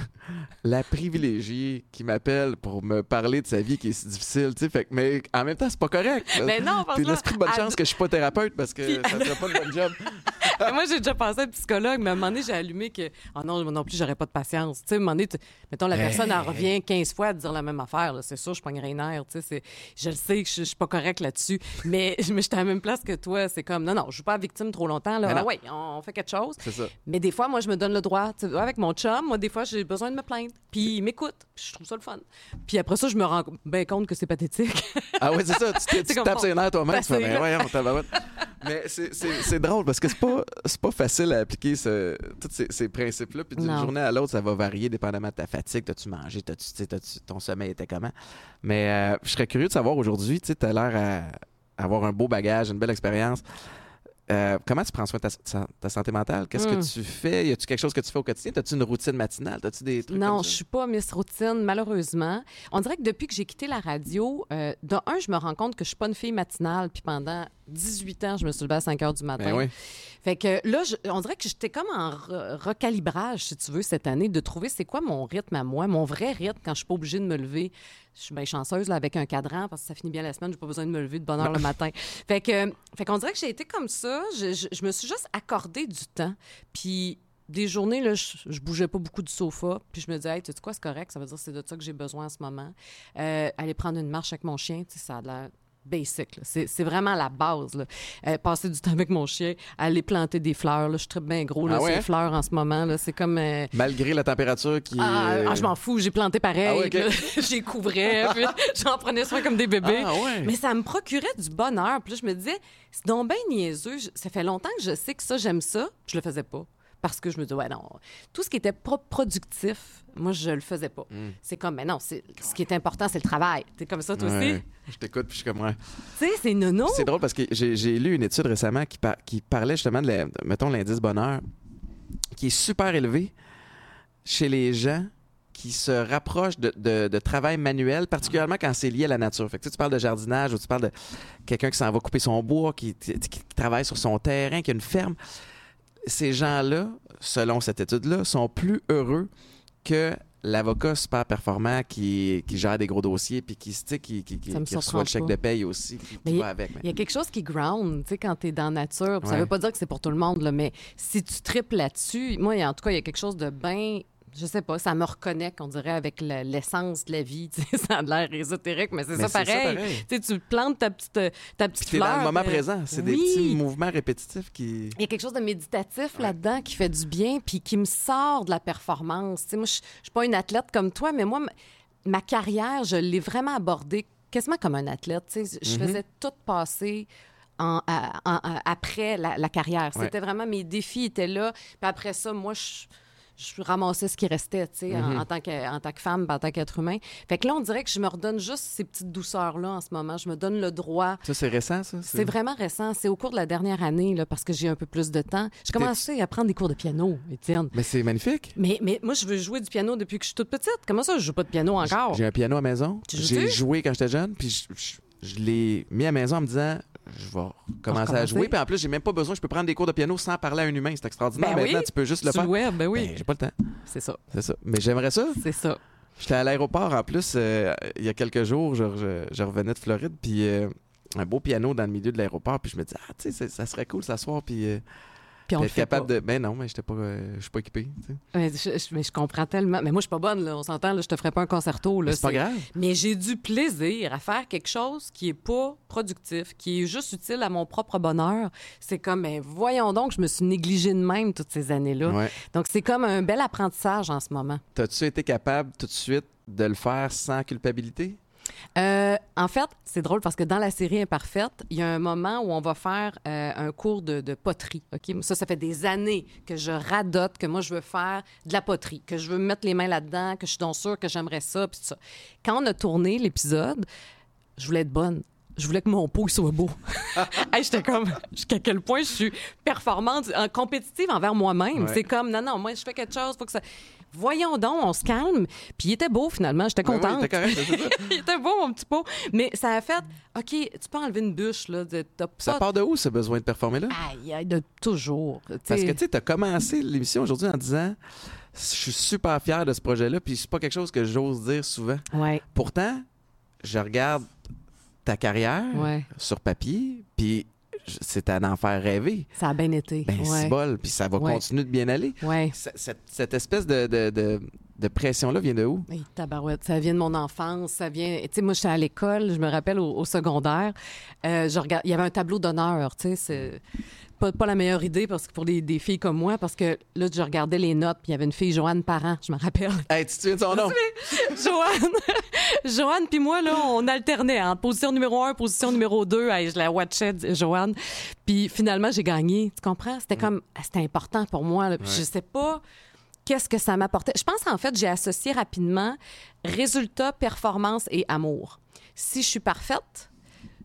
La privilégiée qui m'appelle pour me parler de sa vie qui est si difficile. tu sais, Fait mais en même temps, c'est pas correct. Mais non, parce que l'esprit de bonne à- chance que je suis pas thérapeute parce que Puis- ça serait pas une bonne job. Mais moi, j'ai déjà pensé à un psychologue, mais à un moment donné, j'ai allumé que, ah non, non plus, j'aurais pas de patience. Tu sais, à un moment donné, mettons, la personne, elle revient 15 fois à dire la même affaire. C'est sûr, je pognerais une tu sais. Je le sais que je, je suis pas correct là-dessus, mais, mais j'étais à la même place que toi. C'est comme, non, non, je joue pas victime trop longtemps, là. Ah ouais, on, on fait quelque chose. Ça. Mais des fois, moi, je me donne le droit. Tu sais, avec mon chum, moi, des fois, j'ai besoin de me plaindre. Puis il m'écoute. Puis je trouve ça le fun. Puis après ça, je me rends bien compte que c'est pathétique. Ah ouais, c'est ça. Tu, tu tapes ses nerfs toi-même. Tu fais, passé, ben là. voyons, tabarouette. Mais c'est- drôle parce que c'est pas, pas facile à appliquer ce, tous ces, ces principes-là. Puis d'une journée à l'autre, ça va varier dépendamment de ta fatigue. T'as-tu mangé? T'as-tu, tu sais, t'as-tu- ton sommeil était comment? Mais euh, je serais curieux de savoir aujourd'hui, tu t'as l'air à avoir un beau bagage, une belle expérience. euh, comment tu prends soin de ta, ta santé mentale? Qu'est-ce Hmm. que tu fais? Y a-tu quelque chose que tu fais au quotidien? As-tu une routine matinale? As-tu des trucs Non, comme je ça? suis pas Miss Routine, malheureusement. On dirait que depuis que j'ai quitté la radio, euh, de un, je me rends compte que je suis pas une fille matinale, puis pendant 18 ans, je me suis levée à 5 heures du matin. Ben oui. Fait que là, je- on dirait que j'étais comme en re- recalibrage, si tu veux, cette année, de trouver c'est quoi mon rythme à moi, mon vrai rythme quand je suis pas obligée de me lever. Je suis bien chanceuse là, avec un cadran parce que ça finit bien la semaine, j'ai pas besoin de me lever de bonne heure le matin. Fait que, fait qu'on dirait que j'ai été comme ça. Je, je- je me suis juste accordé du temps. Puis des journées, là, je, je bougeais pas beaucoup du sofa. Puis je me disais, hey, tu sais quoi, c'est correct, ça veut dire que c'est de ça que j'ai besoin en ce moment. Euh, aller prendre une marche avec mon chien, tu sais, ça a l'air basic. là. C'est vraiment la base. Là. Euh, passer du temps avec mon chien, aller planter des fleurs. Là. Je suis très bien gros là, Ah ouais, sur les hein? fleurs en ce moment. là. C'est comme... euh, Malgré la température qui ah, ah, je m'en fous, j'ai planté pareil. Ah ouais, là, J'y couvrais, j'en prenais soin comme des bébés. Ah ouais. Mais ça me procurait du bonheur. Puis là, je me disais, c'est donc bien niaiseux. Ça fait longtemps que je sais que ça, j'aime ça. Je le faisais pas. Parce que je me disais, ouais, non. Tout ce qui était pro- productif, moi, je le faisais pas. Hmm. C'est comme, mais non, c'est, ce qui est important, c'est le travail. T'es comme ça, toi aussi? Je t'écoute, puis je suis comme... ouais. Tu sais, c'est nono. C'est drôle parce que j'ai j'ai lu une étude récemment qui, par- qui parlait justement de, la- mettons, l'indice bonheur, qui est super élevé chez les gens qui se rapprochent de, de- de travail manuel, particulièrement quand c'est lié à la nature. Fait que, tu, sais, tu parles de jardinage ou tu parles de quelqu'un qui s'en va couper son bois, qui, qui- qui travaille sur son terrain, qui a une ferme. Ces gens-là, selon cette étude-là, sont plus heureux que l'avocat super performant qui, qui gère des gros dossiers puis qui, qui, qui, qui- reçoit le chèque de paye aussi, Il y a quelque chose qui ground, tu sais, quand tu es dans la nature. puis Ça Ouais. veut pas dire que c'est pour tout le monde, là, mais si tu tripes là-dessus, moi, en tout cas, il y a quelque chose de bien. Je sais pas, ça me reconnecte, on dirait, avec l'essence de la vie. ça a l'air ésotérique, mais c'est ça pareil. Tu plantes ta petite, euh, ta petite t'es dans fleur. le moment puis- présent. C'est des Oui. petits mouvements répétitifs qui. Il y a quelque chose de méditatif là-dedans qui fait du bien, puis qui me sort de la performance. Tu sais, moi, je suis pas une athlète comme toi, mais moi, ma- carrière, je l'ai vraiment abordée quasiment comme un athlète. Je Mhm. faisais tout passer. en- en- après la, la carrière. Ouais. C'était vraiment mes défis étaient là. Puis après ça, moi, je, je ramassais ce qui restait, tu sais, Mhm. en, en tant que, en tant que femme, en tant qu'être humain. Fait que là, on dirait que je me redonne juste ces petites douceurs-là en ce moment. Je me donne le droit Ça, c'est récent, ça? c'est vraiment récent. C'est au cours de la dernière année, là, parce que j'ai un peu plus de temps. J'ai commencé à prendre des cours de piano, Étienne. Mais c'est magnifique. Mais, mais moi, je veux jouer du piano depuis que je suis toute petite. Comment ça, je joue pas de piano encore? J'ai un piano à maison. J'ai joué quand j'étais jeune, puis je, je- je l'ai mis à maison en me disant je vais commencer à jouer. Puis en plus, j'ai même pas besoin, je peux prendre des cours de piano sans parler à un humain. C'est extraordinaire. Ben Maintenant, oui. tu peux juste le Sur faire. le web, ben oui. Ben, j'ai pas le temps. C'est ça. C'est ça. Mais j'aimerais ça. C'est ça. J'étais à l'aéroport en plus euh, il y a quelques jours. Je, je- je revenais de Floride, puis euh, un beau piano dans le milieu de l'aéroport. Puis je me dis, ah, tu sais, ça- ça serait cool s'asseoir, puis euh, Puis on être capable pas. de. Ben non, mais j'étais pas, euh, je suis pas équipé. Mais je, je- mais je comprends tellement. Mais moi, je suis pas bonne, là. On s'entend, là. Je te ferai pas un concerto, là. Mais C'est pas grave. Mais j'ai du plaisir à faire quelque chose qui est pas productif, qui est juste utile à mon propre bonheur. C'est comme, ben, voyons donc, je me suis négligée de même toutes ces années-là. Ouais. Donc, c'est comme un bel apprentissage en ce moment. T'as-tu été capable tout de suite de le faire sans culpabilité? Euh, en fait, c'est drôle parce que dans la série Imparfaite, il y a un moment où on va faire euh, un cours de, de poterie. Ça, ça fait des années que je radote que moi, je veux faire de la poterie, que je veux me mettre les mains là-dedans, que je suis donc sûre que j'aimerais ça, puis ça. Quand on a tourné l'épisode, je voulais être bonne. Je voulais que mon pot soit beau. Hey, J'étais comme, jusqu'à quel point je suis performante, compétitive envers moi-même. Ouais. C'est comme, non, non, moi, je fais quelque chose, faut que ça. Voyons donc, on se calme. Puis il était beau finalement, j'étais Ben oui, contente. correct. Il était beau, mon petit pot. Mais ça a fait, OK, tu peux enlever une bûche, là. de- T'as Ça part de où, ce besoin de performer là? Aïe, aïe, de toujours. Parce que tu sais, t'as commencé l'émission aujourd'hui en disant je suis super fier de ce projet-là, puis c'est pas quelque chose que j'ose dire souvent. Ouais, Pourtant, je regarde ta carrière ouais. sur papier, puis c'est un enfer rêvé. Ça a bien été. Ben, ouais. c'est bol, puis ça va Ouais. continuer de bien aller. Ouais. Cette, cette espèce de, de, de, de pression-là vient de où? Hey, tabarouette, ça vient de mon enfance, ça vient... Tu sais, moi, j'étais à l'école, je me rappelle, au, au secondaire, euh, je il y avait un tableau d'honneur, tu sais, c'est pas, pas la meilleure idée parce que pour des, des filles comme moi, parce que là, je regardais les notes, puis il y avait une fille, Joanne Parent, je me rappelle. Hey, tu te souviens de son nom? Joanne, Joanne puis moi, là, on alternait entre position numéro un, position numéro deux. Hey, je la watchais, Joanne. Puis finalement, j'ai gagné. Tu comprends? C'était comme, ah, c'était important pour moi. là. Puis Je sais pas qu'est-ce que ça m'apportait? Je pense, en fait, j'ai associé rapidement résultat, performance et amour. Si je suis parfaite,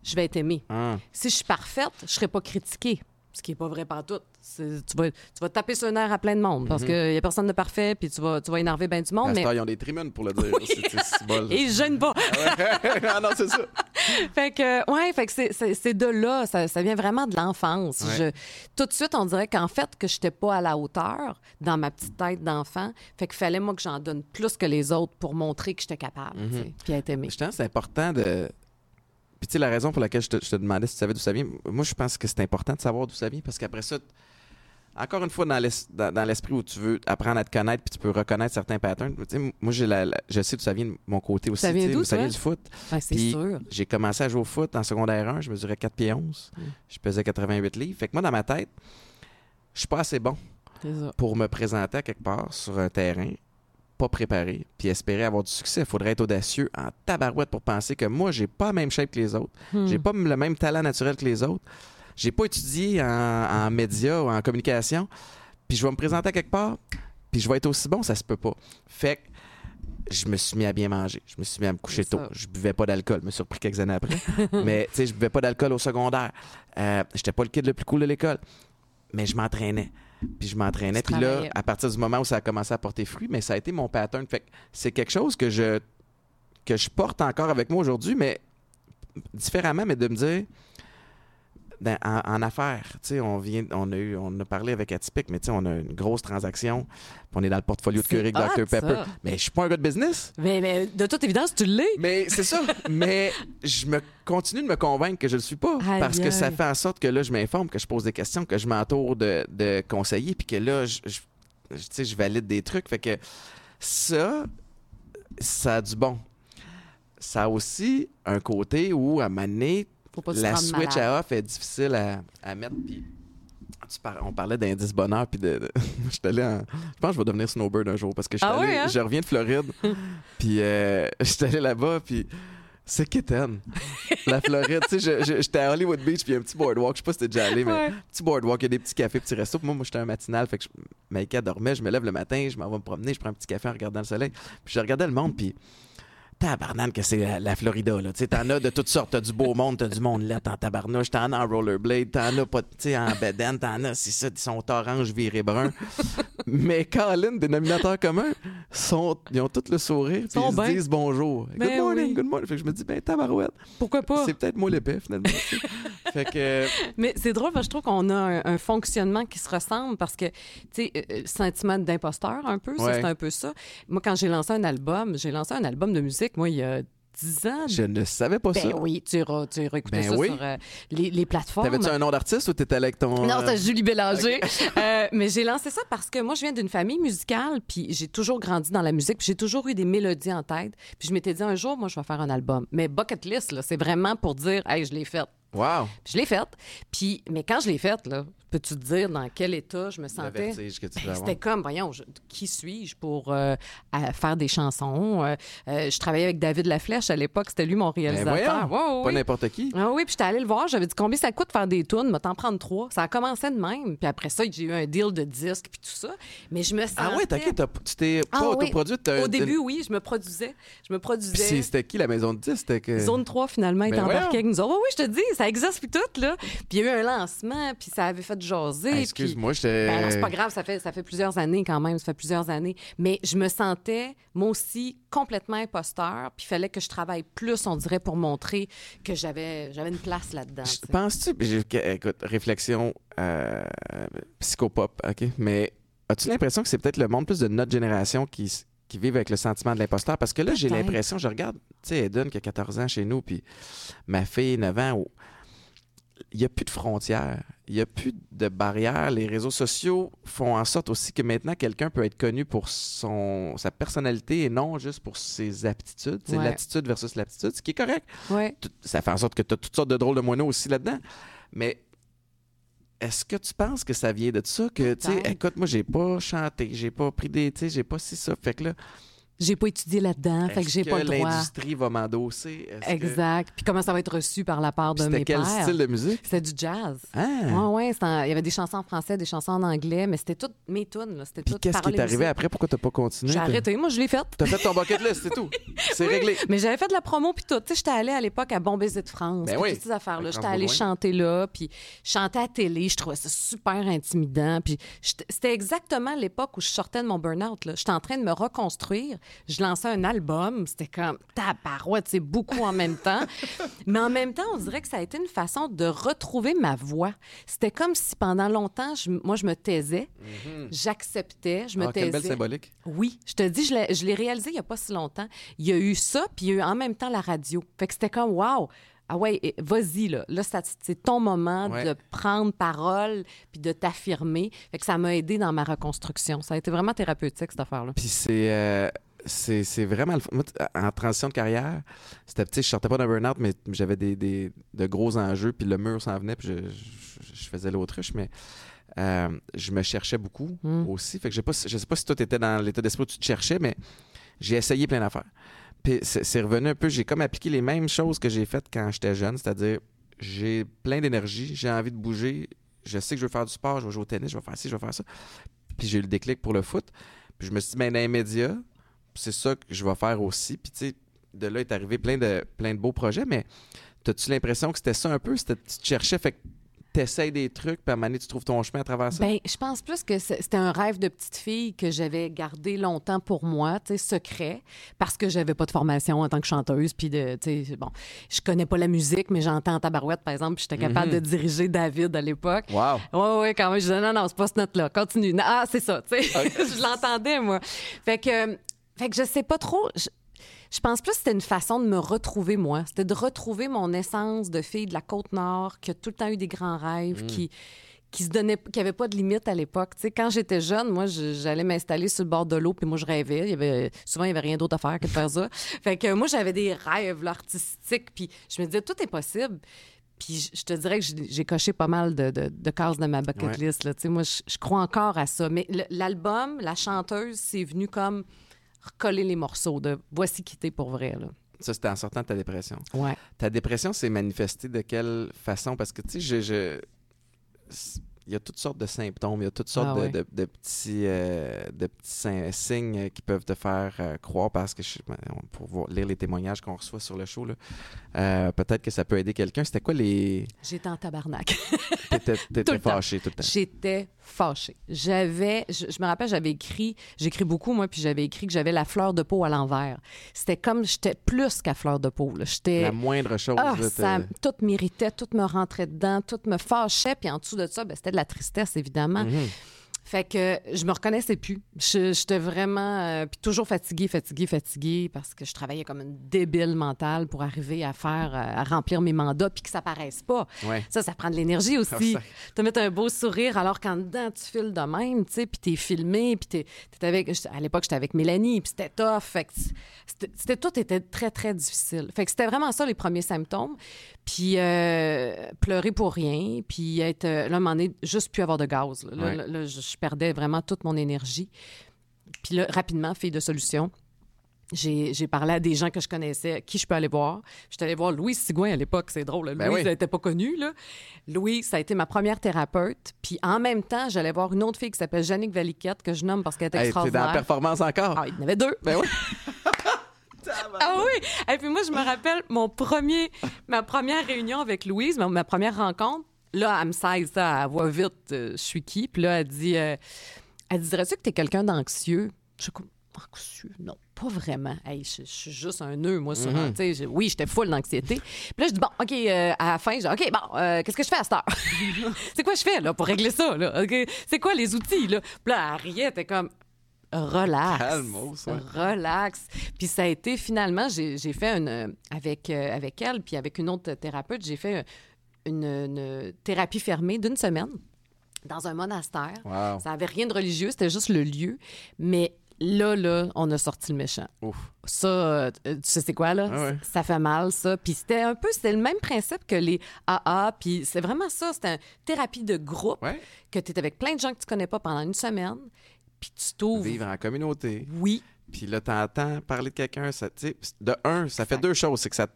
je vais être aimée. Ah. Si je suis parfaite, je serai pas critiquée. Ce qui n'est pas vrai partout. Tu vas, tu vas taper sur un air à plein de monde parce qu'il n'y a personne de parfait, puis tu vas, tu vas énerver bien du monde. Mais... ils ont des tribunes pour le dire. Et ils gênent pas. ah non, c'est ça. fait que, ouais, fait que c'est- de là, ça, ça vient vraiment de l'enfance. Ouais. Tout de suite, on dirait qu'en fait, que je n'étais pas à la hauteur dans ma petite tête d'enfant. Fait qu'il fallait, moi, que j'en donne plus que les autres pour montrer que j'étais capable, sais, puis être aimée. Je pense que c'est important de. Puis, tu sais, la raison pour laquelle je te, je te demandais si tu savais d'où ça vient, moi, je pense que c'est important de savoir d'où ça vient parce qu'après ça, encore une fois, dans l'es- dans dans l'esprit où tu veux apprendre à te connaître puis tu peux reconnaître certains patterns, moi, j'ai la, la- je sais d'où ça vient de mon côté aussi. Ça vient d'où, Ça vient du foot. C'est sûr. J'ai commencé à jouer au foot en secondaire 1, je mesurais 4 pieds 11. Mm. Je pesais 88 livres. Fait que moi, dans ma tête, je suis pas assez bon pour me présenter à quelque part sur un terrain pas préparé puis espérer avoir du succès. Il faudrait être audacieux en tabarouette pour penser que moi, j'ai pas la même shape que les autres. Hmm. J'ai pas le même talent naturel que les autres. J'ai pas étudié en, en médias ou en communication. Puis je vais me présenter à quelque part, puis je vais être aussi bon, ça se peut pas. Fait que je me suis mis à bien manger. Je me suis mis à me coucher tôt. Je buvais pas d'alcool. Je me suis repris quelques années après. Mais tu sais, je buvais pas d'alcool au secondaire. Euh, J'étais pas le kid le plus cool de l'école. Mais je m'entraînais. Puis je m'entraînais. Puis là, à partir du moment où ça a commencé à porter fruit, mais ça a été mon pattern. Fait que c'est quelque chose que je que je porte encore avec moi aujourd'hui, mais différemment, mais de me dire dans- en, en affaires, tu sais, on vient, on a eu, on a parlé avec Atypique, mais tu sais, on a une grosse transaction, on est dans le portfolio de Keurig hot, Dr Pepper. ça. Mais je suis pas un gars de business. Mais, mais de toute évidence, tu l'es. Mais c'est ça. mais je me continue de me convaincre que je le suis pas. Parce que ça fait en sorte que là, je m'informe, que je pose des questions, que je m'entoure de, de conseillers, puis que là, je, je- je- tu sais, je valide des trucs. Fait que ça, ça a du bon. Ça a aussi un côté où, à un moment donné, Faut pas se la switch malade. à off est difficile à, à mettre. Puis on parlait d'indice bonheur, puis de, de- je suis allé en- Je pense que je vais devenir snowbird un jour parce que je, Ah allé- hein? je reviens de Floride, puis euh, je suis allé là-bas, puis c'est Kitten, la Floride. tu sais, j'étais à Hollywood Beach, puis un petit boardwalk. Je sais pas si t'es déjà allé, mais Ouais. petit boardwalk, il y a des petits cafés, petits restos. Puis moi, moi j'étais un matinal, fait que Maïka dormait, je me lève le matin, je m'en vais me promener, je prends un petit café en regardant le soleil. Puis je regardais le monde, puis tabarnane que c'est la, la Florida, là. Tu sais, t'en as de toutes sortes. T'as du beau monde, t'as du monde là, en tabarnouche, t'en as en rollerblade, t'en as pas, en bedaine, t'en as, c'est ça, ils sont orange, viré brun. Mais Colin, dénominateur commun, sont, ils ont tout le sourire, puis ils se disent bonjour. Good Ben morning, oui. good morning. Fait que je me dis, ben tabarouette, Pourquoi pas? c'est peut-être moi l'épée, finalement. fait que... Mais c'est drôle parce que je trouve qu'on a un, un fonctionnement qui se ressemble parce que, tu sais, euh, euh, sentiment d'imposteur un peu, Ouais. c'est un peu ça. Moi, quand j'ai lancé un album, j'ai lancé un album de musique, moi, il y a 10 ans. Je ne savais pas Ben ça. oui, tu iras, tu iras écouter Ben ça oui. sur euh, les, les plateformes. T'avais-tu un nom d'artiste ou t'étais avec ton. Non, c'est Julie Bélanger. Euh, mais j'ai lancé ça parce que moi, je viens d'une famille musicale, puis j'ai toujours grandi dans la musique, puis j'ai toujours eu des mélodies en tête. Puis je m'étais dit un jour, moi, je vais faire un album. Mais bucket list, là, c'est vraiment pour dire, hey, je l'ai fait. Wow! Je l'ai faite. Puis, mais quand je l'ai faite, là, peux-tu te dire dans quel état je me sentais? Ben. C'était comme, voyons, je- qui suis-je pour euh, faire des chansons? Euh, euh, je travaillais avec David Laflèche à l'époque, c'était lui mon Ben réalisateur. voyons, Ouais, ouais, pas oui. n'importe qui. Ah oui, puis j'étais allée le voir, j'avais dit combien ça coûte faire des tunes, m'a t'en prendre trois. Ça a commencé de même, puis après ça, j'ai eu un deal de disques puis tout ça. Mais je me sentais... Ah ouais, t'inquiète, tu t'es pas Ah oui. autoproduite. t'as- Au début, oui, je me produisais. Je me produisais. c'était qui la maison de 10? C'était que... Zone 3, finalement, est Ben embarqué voyons. avec nous autres. Oui, oui, je te dis, ça existe, puis tout, là. Puis il y a eu un lancement, puis ça avait fait jaser. Ah, Excuse-moi, j'étais. Ben c'est pas grave, ça fait, ça fait plusieurs années quand même, ça fait plusieurs années. Mais je me sentais, moi aussi, complètement imposteur, puis il fallait que je travaille plus, on dirait, pour montrer que j'avais une place là-dedans. Penses-tu. Écoute, réflexion euh, psychopop, OK? Mais as-tu l'impression que c'est peut-être le monde plus de notre génération qui, qui vivent avec le sentiment de l'imposteur? Parce que là, j'ai l'impression, je regarde, tu sais, Eden qui a 14 ans chez nous, puis ma fille, 9 ans, où il n'y a plus de frontières, il n'y a plus de barrières. Les réseaux sociaux font en sorte aussi que maintenant, quelqu'un peut être connu pour son, sa personnalité et non juste pour ses aptitudes. C'est Ouais. l'attitude versus l'aptitude, ce qui est correct Ouais. ça fait en sorte que tu as toutes sortes de drôles de moineaux aussi là-dedans. Mais est-ce que tu penses que ça vient de ça? Que, tu sais, écoute, moi, j'ai pas chanté, j'ai pas pris des. Tu sais, j'ai pas si ça. Fait que là, J'ai pas étudié là-dedans, fait que j'ai pas le droit. l'industrie va m'endosser? Est-ce que- Exact. Puis comment ça va être reçu par la part de C'était mes quel pères? style de musique? C'était du jazz. Ah! Ouais, ouais, en- il y avait des chansons en français, des chansons en anglais, mais c'était toutes mes tunes. là. C'était Puis qu'est-ce qui est arrivé après? Pourquoi t'as pas continué? J'ai arrêté. Moi, je l'ai faite. T'as fait ton bucket list, c'est tout. C'est réglé. Mais j'avais fait de la promo puis tout. Tu sais, j'étais allée à l'époque à Baiser de France. Ben oui. Toutes ces affaires-là. J'étais allée chanter là, puis chanter à télé. Je trouvais ça super intimidant. Puis c'était exactement l'époque où je sortais de mon burn-out. là. J'étais en train de me reconstruire. Je lançais un album. C'était comme tabarouette, c'est beaucoup en même temps. Mais en même temps, on dirait que ça a été une façon de retrouver ma voix. C'était comme si pendant longtemps, je- moi, je me taisais, j'acceptais, je me Ah, quelle belle taisais. symbolique. Oui, je te dis, je l'ai, réalisé il n'y a pas si longtemps. Il y a eu ça, puis il y a eu en même temps la radio. Fait que c'était comme, wow! Ah ouais, vas-y, là. Là, c'est ton moment Ouais. de prendre parole puis de t'affirmer. Fait que ça m'a aidé dans ma reconstruction. Ça a été vraiment thérapeutique, cette affaire-là. Puis c'est. euh, c'est c'est vraiment le. Moi, en transition de carrière, c'était petit, je sortais pas d'un burn-out, mais j'avais des, des- de gros enjeux, puis le mur s'en venait, puis je, je- je faisais l'autruche, mais euh, je me cherchais beaucoup Mm. aussi. Fait que je sais pas, si- je sais pas si toi, tu étais dans l'état d'esprit où tu te cherchais, mais j'ai essayé plein d'affaires. Puis c'est c'est revenu un peu, j'ai comme appliqué les mêmes choses que j'ai faites quand j'étais jeune, c'est-à-dire j'ai plein d'énergie, j'ai envie de bouger, je sais que je veux faire du sport, je vais jouer au tennis, je vais faire ci, je vais faire ça. Puis j'ai eu le déclic pour le foot. Puis je me suis dit, ben, dans les médias, c'est ça que je vais faire aussi. Puis tu sais, de là est arrivé plein de, plein de beaux projets, mais as-tu l'impression que c'était ça un peu? C'était, tu te cherchais, fait que t'essayes des trucs, puis à un moment donné, tu trouves ton chemin à travers ça? Ben, je pense plus que c'était un rêve de petite fille que j'avais gardé longtemps pour moi, tu sais, secret, parce que j'avais pas de formation en tant que chanteuse, puis de, tu sais, bon, je connais pas la musique, mais j'entends en tabarouette, par exemple, puis j'étais capable Mhm. de diriger David à l'époque. Wow! Oui, oui, quand même. Je disais, non, non, c'est pas ce note-là. Continue. Ah, c'est ça, tu sais. je l'entendais, moi. Fait que, fait que je sais pas trop. Je, je pense plus que c'était une façon de me retrouver, moi. C'était de retrouver mon essence de fille de la Côte-Nord qui a tout le temps eu des grands rêves, qui qui se donnait qui avait pas de limite à l'époque tu sais quand j'étais jeune moi je- j'allais m'installer sur le bord de l'eau puis moi je rêvais il y avait souvent il y avait rien d'autre à faire que de faire ça fait que moi j'avais des rêves là, artistiques puis je me disais tout est possible puis je- te dirais que j'ai coché pas mal de, de, de cases de ma bucket Ouais. list. Là. Tu sais, Moi, je, je crois encore à ça. Mais l'album, la chanteuse, c'est venu comme recoller les morceaux de voici qui t'es pour vrai. Là. Ça, c'était en sortant de ta dépression. Ouais. Ta dépression s'est manifestée de quelle façon? Parce que, tu sais, je, il y a toutes sortes de symptômes, il y a toutes sortes Ah de, ouais. de- de petits, euh, de petits signes qui peuvent te faire euh, croire, parce que, je, ben, pour voir- lire les témoignages qu'on reçoit sur le show, là, euh, peut-être que ça peut aider quelqu'un. C'était quoi les... J'étais en tabarnak. T'étais, Tout t'étais le temps. fâché tout le temps. J'étais fâchée. J'avais, je, je me rappelle, j'avais écrit, j'écris beaucoup, moi, puis j'avais écrit que j'avais la fleur de peau à l'envers. C'était comme, j'étais plus qu'à fleur de peau. là. La moindre chose. Ah, là, ça, te- tout m'irritait, tout me rentrait dedans, tout me fâchait. Puis en dessous de ça, ben, c'était de la tristesse, évidemment. Mhm. Fait que je me reconnaissais plus. Je- J'étais vraiment. euh, puis toujours fatiguée, fatiguée, fatiguée, parce que je travaillais comme une débile mentale pour arriver à faire, euh, à remplir mes mandats, puis que ça paraisse pas. Ouais. Ça, ça prend de l'énergie aussi. Te mettre un beau sourire alors qu'en dedans, tu files de même, tu sais, puis t'es filmé, puis t'es, t'es avec... À l'époque, j'étais avec Mélanie, puis c'était tough. Fait que c'était, c'était- tout était très, très difficile. Fait que c'était vraiment ça, les premiers symptômes. Puis euh, pleurer pour rien, puis être... euh, Là, à un moment donné, juste plus avoir de gaz. Là, Là, Ouais. là, là, je, perdais vraiment toute mon énergie. Puis là, rapidement, fille de solution, j'ai parlé à des gens que je connaissais, qui je peux aller voir. Je suis allée voir Louise Sigouin à l'époque, c'est drôle. Ben Louise, oui. n'était pas connue. Là. Louise, ça a été ma première thérapeute. Puis en même temps, j'allais voir une autre fille qui s'appelle Jannick Valiquette, que je nomme parce qu'elle est Hey, t'es dans la extraordinaire. performance encore. Ah, il y en avait deux. Ben oui. Ah oui! Et puis moi, je me rappelle mon premier, ma première réunion avec Louise, ma, ma première rencontre. Là, elle me saisit ça à voix vite, euh, je suis qui? Puis là, elle dit, euh, elle dit, dirais-tu que t'es quelqu'un d'anxieux? Je suis comme, anxieux? Non, pas vraiment. Hey, je, je suis juste un nœud, moi, sur sais, je- Oui, j'étais full d'anxiété. Puis là, je dis, bon, OK, euh, à la fin, je dis, OK, bon, euh, qu'est-ce que je fais à cette heure? c'est quoi je fais, là, pour régler ça, là? C'est quoi les outils, là? Puis là, elle riait, elle était comme, relax. Calmos, ouais. Relax. Puis ça a été finalement, j'ai fait une. euh, Avec, euh, avec elle, puis avec une autre thérapeute, j'ai fait une, une thérapie fermée d'une semaine dans un monastère. Wow. Ça avait rien de religieux, c'était juste le lieu. Mais là, là, on a sorti le méchant. Ouf. Ça, euh, tu sais c'est quoi, là? Ah ouais. Ça fait mal, ça. Puis c'était un peu, c'était le même principe que les AA. Puis c'est vraiment ça, c'était une thérapie de groupe Ouais. que tu es avec plein de gens que tu connais pas pendant une semaine. Puis tu t'ouvres. Vivre en communauté. Oui. Puis là, t'entends parler de quelqu'un, ça, de un, ça fait deux choses. C'est que ça.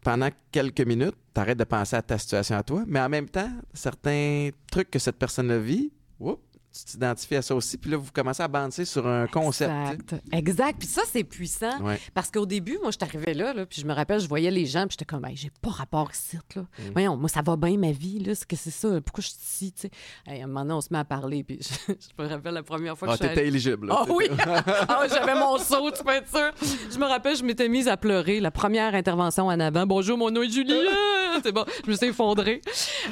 Pendant quelques minutes, t'arrêtes de penser à ta situation à toi, mais en même temps, certains trucs que cette personne-là vit, whoop, tu t'identifies à ça aussi, puis là, vous commencez à bander sur un concept. Exact. Exact. Puis ça, c'est puissant. Ouais. Parce qu'au début, moi, je t'arrivais là, là, puis je me rappelle, je voyais les gens, puis j'étais comme, Hey, j'ai pas rapport ici, là. Mm. Voyons, moi, ça va bien ma vie, là. C'est que c'est ça. Pourquoi je suis ici, tu sais? Hey, à un moment donné, on se met à parler, puis je, je me rappelle la première fois que Ah, je suis t'étais allée- éligible. là. Ah oui! Ah, j'avais mon saut, tu peux être sûr. Je me rappelle, je m'étais mise à pleurer. La première intervention en avant. Bonjour, mon nom est Julie. Ah, C'est bon, je me suis effondrée.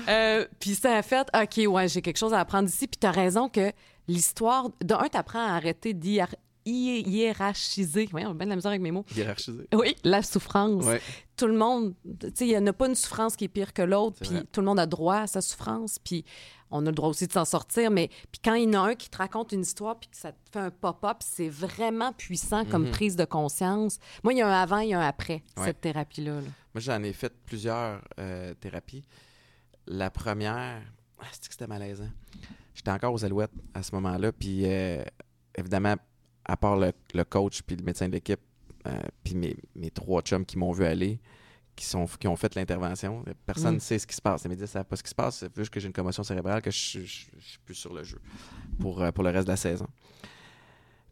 Euh, puis ça a fait, OK, ouais, j'ai quelque chose à apprendre ici. Puis t'as raison que l'histoire, de un, t'apprends à arrêter hi- hiérarchiser. Voyons, j'ai bien de la misère avec mes mots. Hiérarchisé. Oui, la souffrance. Ouais. Tout le monde, tu sais, il n'y a pas une souffrance qui est pire que l'autre, puis tout le monde a droit à sa souffrance, puis on a le droit aussi de s'en sortir, mais puis quand il y en a un qui te raconte une histoire, puis que ça te fait un pop-up, c'est vraiment puissant comme Mhm. prise de conscience. Moi, il y a un avant, il y a un après, Ouais. cette thérapie-là. là. Moi, j'en ai fait plusieurs euh, thérapies. La première, ah, c'était malaisant? J'étais encore aux Alouettes à ce moment-là, puis euh, évidemment, à part le, le coach puis le médecin de l'équipe, euh, puis mes, mes trois chums qui m'ont vu aller, qui, sont, qui ont fait l'intervention, personne ne Mm. sait ce qui se passe. Les médias ne savent pas ce qui se passe, c'est juste que j'ai une commotion cérébrale, que je ne suis plus sur le jeu pour, euh, pour le reste de la saison.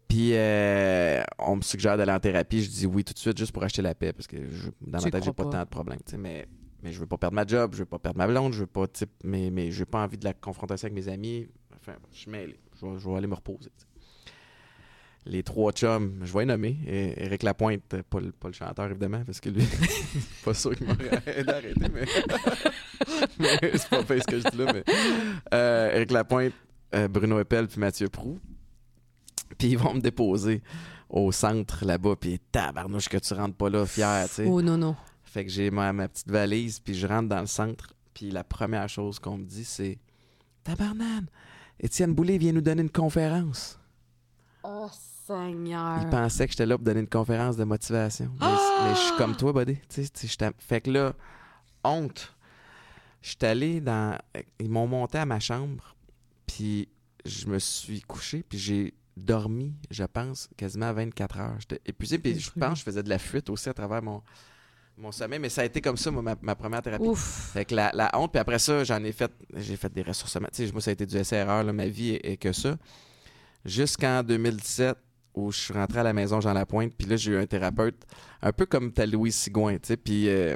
Puis euh, on me suggère d'aller en thérapie. Je dis oui tout de suite juste pour acheter la paix parce que je- dans Tu ma tête, j'ai pas, pas? tant de problèmes. Mais, mais je veux pas perdre ma job, je veux pas perdre ma blonde, je veux pas, mais, mais j'ai pas envie de la confrontation avec mes amis. Enfin, je suis mêlé. Je vais, je vais aller me reposer. Les trois chums, je vais les nommer. Et- Éric Lapointe, pas le, pas le chanteur évidemment, parce que lui, pas sûr qu'il m'aurait aidé à arrêter, mais, mais c'est pas fait ce que je dis là. Mais, euh, Éric Lapointe, euh, Bruno Eppel puis Mathieu Prou. Puis ils vont me déposer au centre là-bas. Puis tabarnouche que tu rentres pas là fier, tu sais. Oh non, non. Fait que j'ai ma, ma petite valise, puis je rentre dans le centre. Puis la première chose qu'on me dit, c'est Tabarnane, Étienne Boulay vient nous donner une conférence. Oh Seigneur. Il pensait que j'étais là pour donner une conférence de motivation. Mais, Ah! mais je suis comme toi, buddy. Tu sais, tu sais, j'étais- fait que là, honte. Je suis allé dans. Ils m'ont monté à ma chambre, puis je me suis couché, puis j'ai dormi, je pense, quasiment 24 heures. J'étais épuisé, puis je pense que je faisais de la fuite aussi à travers mon, mon sommeil, mais ça a été comme ça, moi, ma, ma première thérapie. Ouf. Fait que la, la honte, puis après ça, j'en ai fait, j'ai fait des ressourcements. Tu sais, moi, ça a été du SRR, là, ma vie est, est que ça. Jusqu'en 2017, où je suis rentré à la maison Jean Lapointe, puis là, j'ai eu un thérapeute, un peu comme ta Louise Sigouin, tu sais, puis euh,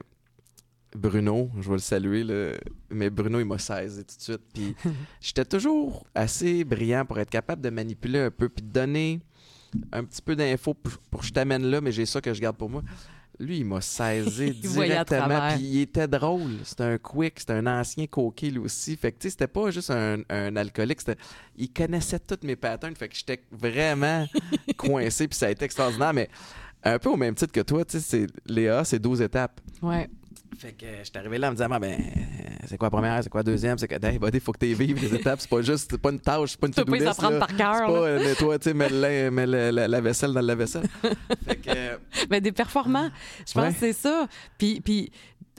Bruno, je vais le saluer, là, mais Bruno, il m'a saisi tout de suite, puis j'étais toujours assez brillant pour être capable de manipuler un peu, puis de donner un petit peu d'infos pour, pour que je t'amène là, mais j'ai ça que je garde pour moi. Lui, il m'a saisi directement, puis il était drôle. C'était un quick, c'était un ancien coquet lui aussi. Fait que, tu sais, c'était pas juste un, un alcoolique, il connaissait toutes mes patterns, fait que j'étais vraiment coincé, puis ça a été extraordinaire, mais un peu au même titre que toi, tu sais. Léa, c'est 12 étapes. Ouais. Fait que euh, je suis arrivé là en me disant, Ah, ben, euh, c'est quoi la première, c'est quoi la deuxième? C'est que, hey, buddy, faut que tu vives les étapes. C'est pas juste, c'est pas une tâche, c'est pas une Tu peux to-do pas les list, apprendre par cœur. C'est pas, euh, nettoie, tu sais, mets, lin- mets la, la vaisselle dans le lave-vaisselle. fait que, euh, Mais des performants. Je pense Ouais. que c'est ça. Puis, puis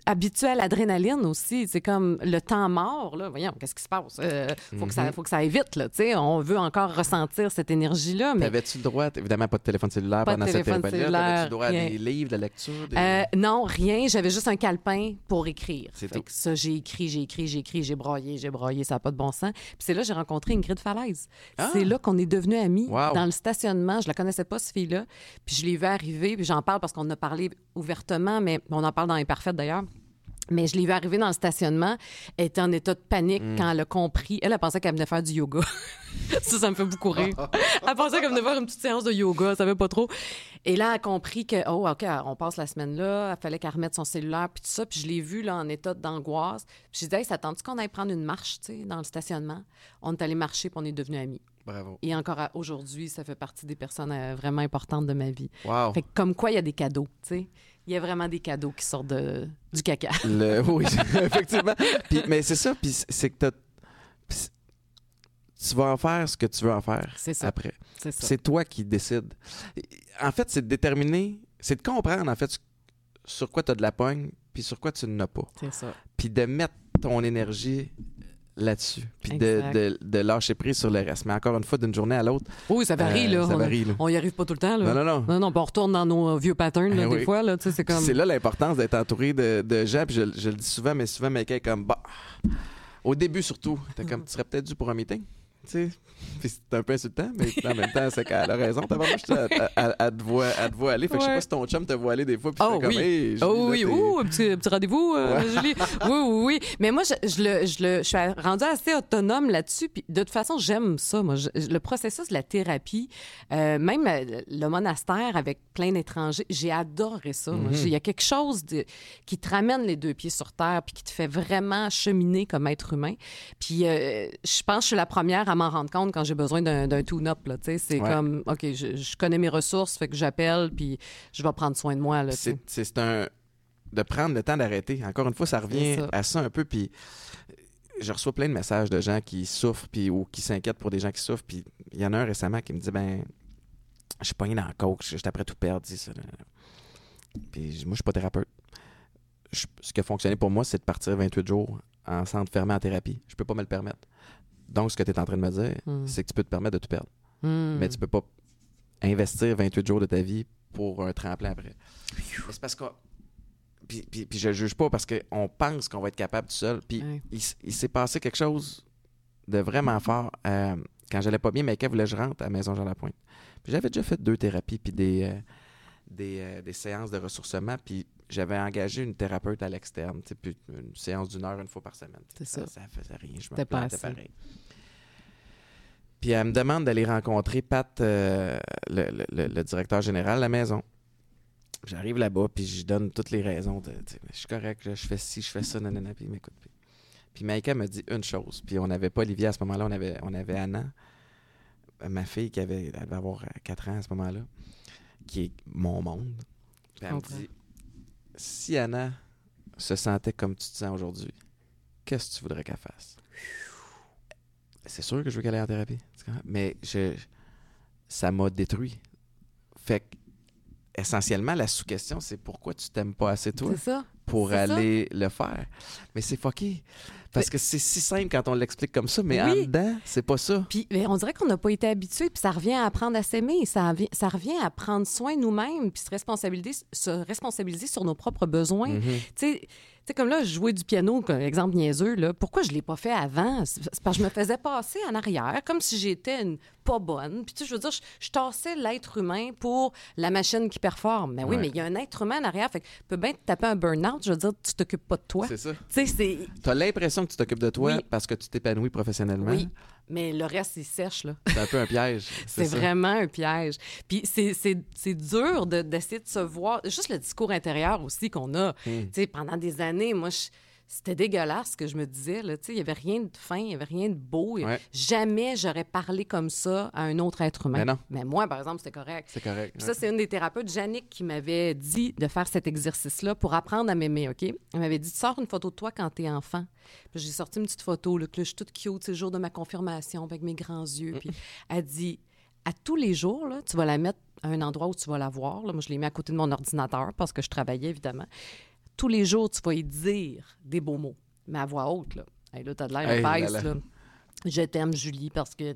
habitué à l'adrénaline aussi. C'est comme le temps mort, là. Voyons, qu'est-ce qui se passe? Euh, faut, que ça, Mhm. faut que ça aille vite, là. Tu sais, on veut encore ressentir cette énergie-là. Mais T'avais-tu le droit, évidemment, pas de téléphone cellulaire Pas de pendant cette période-là? T'avais-tu le droit à des livres, de lecture? Des... Euh, non, rien. J'avais juste un calepin pour écrire. C'est tout. que ça, j'ai écrit, j'ai écrit, j'ai écrit, j'ai broyé, j'ai broyé, ça n'a pas de bon sens. Puis c'est là que j'ai rencontré Ingrid Falaise. Ah! C'est là qu'on est devenus amis Wow. dans le stationnement. Je la connaissais pas, cette fille-là. Puis je l'ai vue arriver, puis j'en parle parce qu'on a parlé ouvertement, mais on en parle dans Imparfaite d'ailleurs. Mais je l'ai vue arriver dans le stationnement. Elle était en état de panique Mm. quand elle a compris. Elle, a pensé qu'elle venait faire du yoga. ça, ça me fait beaucoup rire. Elle pensait qu'elle venait faire une petite séance de yoga, elle savait pas trop. Et là, elle a compris que, oh, OK, on passe la semaine là, il fallait qu'elle remette son cellulaire, puis tout ça. Puis je l'ai vue là, en état d'angoisse. Puis j'ai dit, hey, ça tente qu'on aille prendre une marche, tu sais, dans le stationnement? On est allé marcher, puis on est devenus amis. Bravo. Et encore aujourd'hui, ça fait partie des personnes euh, vraiment importantes de ma vie. Wow. Fait que comme quoi, il y a des cadeaux, tu sais. Il y a vraiment des cadeaux qui sortent de, du caca. Le- oui, effectivement. Puis- mais c'est ça, puis c'est que tu vas en faire ce que tu veux en faire C'est ça. après. C'est ça. C'est toi qui décides. En fait, c'est de déterminer, c'est de comprendre, en fait, sur quoi tu as de la pogne, puis sur quoi tu n'as pas. C'est ça. Puis de mettre ton énergie là-dessus, puis de, de, de lâcher prise sur le reste. Mais encore une fois, d'une journée à l'autre, Oui, ça varie, euh, là. ça On- varie. là. On y arrive pas tout le temps, là. Non, non, non. Non, non, puis on retourne dans nos vieux patterns, là, Eh des oui. fois, là. C'est comme. C'est là l'importance d'être entouré de, de gens. Puis je, je le dis souvent, mais souvent, Mike est comme, bah, au début surtout, t'es comme, tu serais peut-être dû pour un meeting. Tu sais, c'est un peu insultant, mais en même temps, c'est qu'elle a raison. T'as vraiment, elle, elle te voit, aller. Fait que je sais pas si ton chum te voit aller des fois. Puis Oh comme, oui. hey, Julie, Oh là, oui, ouh, un petit, rendez-vous, euh, Julie. Oui, oui, oui. Mais moi, je, je le, je, le, je suis rendue assez autonome là-dessus. Puis de toute façon, j'aime ça. Moi, Je- le processus de la thérapie, euh, même euh, le monastère avec plein d'étrangers, j'ai adoré ça. Mhm. Il y a quelque chose de, qui te ramène les deux pieds sur terre, puis qui te fait vraiment cheminer comme être humain. Puis euh, je pense que je suis la première à m'en rendre compte quand j'ai besoin d'un tune-up. C'est Ouais. comme, OK, je, je connais mes ressources, fait que j'appelle, puis je vais prendre soin de moi. C'est c'est un. de prendre le temps d'arrêter. Encore une fois, ça revient ça. à ça un peu. Puis je reçois plein de messages de gens qui souffrent puis, ou qui s'inquiètent pour des gens qui souffrent. Puis il y en a un récemment qui me dit ben, je suis pogné dans le coke, je suis après tout perdre. Puis moi, je suis pas thérapeute. Je- ce qui a fonctionné pour moi, c'est de partir 28 jours en centre fermé en thérapie. Je peux pas me le permettre. Donc, ce que tu es en train de me dire, Mm. c'est que tu peux te permettre de tout perdre. Hmm. Mais tu peux pas investir 28 jours de ta vie pour un tremplin après. Mais c'est parce que. Puis, puis, puis je juge pas parce qu'on pense qu'on va être capable tout seul. Puis Ouais. il, s'est passé quelque chose de vraiment fort. Euh, quand j'allais pas bien, Maïka voulait que je rentre à Maison Jean-Lapointe. Puis j'avais déjà fait deux thérapies puis des, euh, des, euh, des séances de ressourcement. Puis j'avais engagé une thérapeute à l'externe. Puis une séance d'une heure une fois par semaine. C'est ça. Ça faisait rien. Je me plantais pareil. Puis elle me demande d'aller rencontrer Pat, euh, le, le- le- le directeur général de la maison. J'arrive là-bas, puis je donne toutes les raisons. de, je suis correct, je fais ci, je fais ça, nanana, puis il m'écoute. Puis, puis Maïka me dit une chose, puis on n'avait pas Olivier à ce moment-là, on avait, on avait Anna, euh, ma fille qui avait, elle devait avoir 4 ans à ce moment-là, qui est mon monde. Puis elle me dit, si Anna se sentait comme tu te sens aujourd'hui, qu'est-ce que tu voudrais qu'elle fasse? C'est sûr que je veux qu'elle aille en thérapie. Mais je, ça m'a détruit. Fait que, essentiellement, la sous-question, c'est pourquoi tu t'aimes pas assez toi? Ça. pour ça. aller le faire. Mais c'est fucké. Parce que c'est si simple quand on l'explique comme ça, mais en Oui. dedans, c'est pas ça. Puis on dirait qu'on n'a pas été habitué, puis ça revient à apprendre à s'aimer, ça, revient- ça revient à prendre soin de nous-mêmes, puis se responsabiliser, se responsabiliser sur nos propres besoins. Mhm. Tu sais, tu sais, comme là, jouais du piano, comme exemple niaiseux, là. pourquoi je ne l'ai pas fait avant? C'est parce que je me faisais passer en arrière, comme si j'étais une pas bonne. Puis tu sais, je veux dire, je, je tassais l'être humain pour la machine qui performe. Mais oui, Ouais. mais il y a un être humain en arrière, fait que peut bien te taper un burn-out, je veux dire, tu t'occupes pas de toi. C'est ça. Tu sais, c'est... Tu as l'impression que tu t'occupes de toi Oui. parce que tu t'épanouis professionnellement. Oui, mais le reste, il sèche, là. C'est un peu un piège. C'est vraiment un piège. Puis c'est- dur de- d'essayer de, se voir. Juste le discours intérieur aussi qu'on a. Hmm. Tu sais, pendant des années, moi, je- c'était dégueulasse ce que je me disais. là. Tu Il n'y avait rien de fin, il n'y avait rien de beau. Ouais. Jamais j'aurais parlé comme ça à un autre être humain. Mais non. Mais moi, par exemple, c'était correct. C'est correct. Puis ça, c'est une des thérapeutes, Jannick, qui m'avait dit de faire cet exercice-là pour apprendre à m'aimer, OK? Elle m'avait dit, sors une photo de toi quand t'es enfant. Puis j'ai sorti une petite photo, là, que je suis toute cute, c'est le jour de ma confirmation, avec mes grands yeux. Puis elle dit, à tous les jours, là, tu vas la mettre à un endroit où tu vas la voir. Là. Moi, je l'ai mis à côté de mon ordinateur parce que je travaillais, évidemment. Tous les jours, tu vas y dire des beaux mots, mais à voix haute, là. Hey, là, t'as de l'air Hey, épaisse, là, là. là. Je t'aime, Julie, parce que.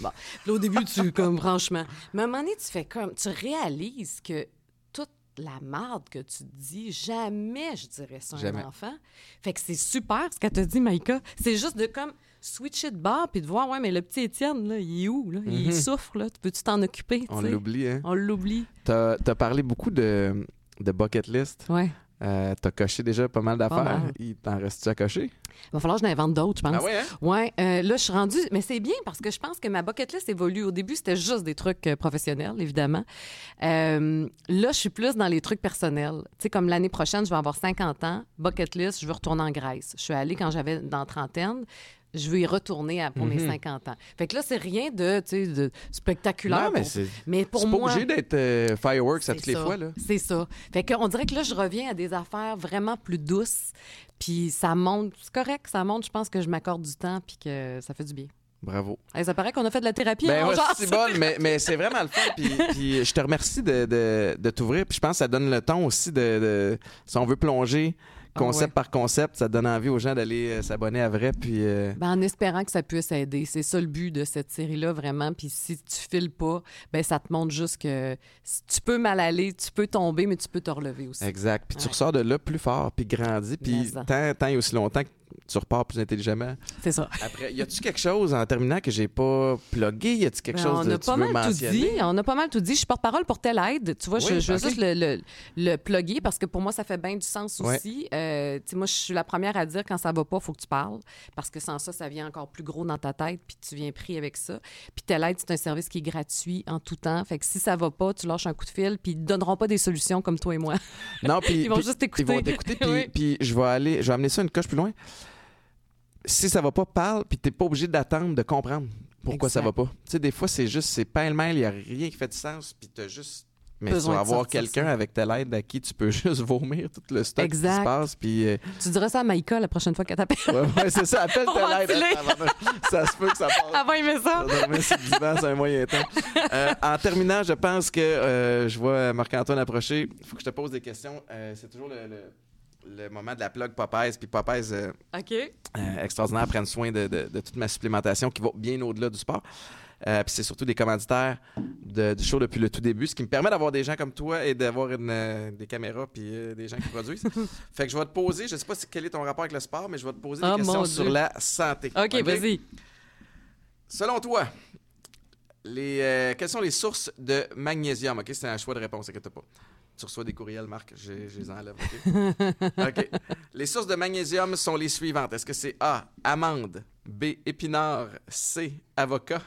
Bon. Là, au début, tu, comme, franchement. Mais à un moment donné, tu fais comme. Tu réalises que toute la marde que tu dis, jamais je dirais ça à un enfant. Fait que c'est super ce qu'elle te dit, Maïka. C'est juste de comme switcher de bord puis de voir, ouais, mais le petit Étienne, là, il est où, là? Il Mhm. souffre, là. Peux-tu t'en occuper? On l'oublie, hein? On l'oublie. T'as as parlé beaucoup de, de bucket list. Ouais. Euh, T'as coché déjà pas mal d'affaires? Il t'en reste-tu à cocher? Il va falloir que je n'invente d'autres, je pense. Ah ouais, hein? Ouais, euh, là, je suis rendue. Mais c'est bien parce que je pense que ma bucket list évolue. Au début, c'était juste des trucs euh, professionnels, évidemment. Euh, là, je suis plus dans les trucs personnels. Tu sais, comme l'année prochaine, je vais avoir 50 ans. Bucket list, je veux retourner en Grèce. Je suis allée quand j'avais dans trentaine. Je veux y retourner à- pour mes Mhm. 50 ans. Fait que là, c'est rien de, de spectaculaire. Non, mais pour- mais pour c'est pas moi. obligé d'être euh, fireworks à toutes les fois. C'est ça. Fait qu'on dirait que là, je reviens à des affaires vraiment plus douces. Puis ça monte. C'est correct, ça monte. Je pense que je m'accorde du temps puis que ça fait du bien. Bravo. Hey, ça paraît qu'on a fait de la thérapie. Ben hein, ouais, c'est bonne, mais, mais c'est vraiment le fun. Puis, puis je te remercie de, de, de t'ouvrir. Puis je pense que ça donne le ton aussi de, de- si on veut plonger concept par concept, ça donne envie aux gens d'aller euh, s'abonner à vrai. Puis, euh, Ben, en espérant que ça puisse aider. C'est ça le but de cette série-là, vraiment. Puis si tu files pas, ben ça te montre juste que si tu peux mal aller, tu peux tomber, mais tu peux te relever aussi. exact. Puis tu ressors de là plus fort, puis grandi, puis tant, tant et aussi longtemps que tu repars plus intelligemment. C'est ça. Après, y a-tu quelque chose en terminant que j'ai pas plugué? Y a-tu quelque Ben, chose on de a tu pas mal tout dit. On a pas mal tout dit. Je suis porte-parole pour telle aide. Tu vois, je, Oui, veux juste le, le, le plugger parce que pour moi, ça fait bien du sens Ouais. aussi. Euh, moi, je suis la première à dire quand ça va pas, faut que tu parles parce que sans ça, ça vient encore plus gros dans ta tête puis tu viens pris avec ça. Puis telle aide, c'est un service qui est gratuit en tout temps. Fait que si ça va pas, tu lâches un coup de fil puis ils te donneront pas des solutions comme toi et moi. Non, puis Ils vont juste Ils vont t'écouter. t'écouter, puis, Oui. puis je vais aller, je vais amener ça une coche plus loin. Si ça va pas, parle, puis t'es pas obligé d'attendre de comprendre pourquoi ça va Exact. pas. Tu sais, des fois, c'est juste, c'est pêle-mêle, il y a rien qui fait du sens, puis t'as juste. Mais tu vas de avoir quelqu'un ça. avec ta lettre à qui tu peux juste vomir tout le stock qui Exact. se passe, puis. euh, tu diras ça à Maïka la prochaine fois qu'elle t'appelle. ouais, ouais, c'est ça, appelle ventiler. hein, ça se peut que ça passe. Avant, il met ça. Divan, c'est un moyen temps. Euh, en terminant, je pense que euh, je vois Marc-Antoine approcher. Il faut que je te pose des questions. C'est toujours le, le- le moment de la plug Popeyes. Puis Popeyes, euh, euh, extraordinaire, prennent soin de, de- de toute ma supplémentation qui va bien au-delà du sport. Euh, puis c'est surtout des commanditaires de- du show depuis le tout début, ce qui me permet d'avoir des gens comme toi et d'avoir une, des caméras puis des gens qui produisent. fait que je vais te poser, je sais pas si- quel est ton rapport avec le sport, mais je vais te poser des Oh, questions sur la santé. OK, vas-y. Selon toi, les, quelles sont les sources de magnésium? OK, c'est un choix de réponse, inquiète pas. Tu reçois des courriels, Marc, je, je les enlève. OK? OK. Les sources de magnésium sont les suivantes. Est-ce que c'est A, amande, B, épinard, C, avocat,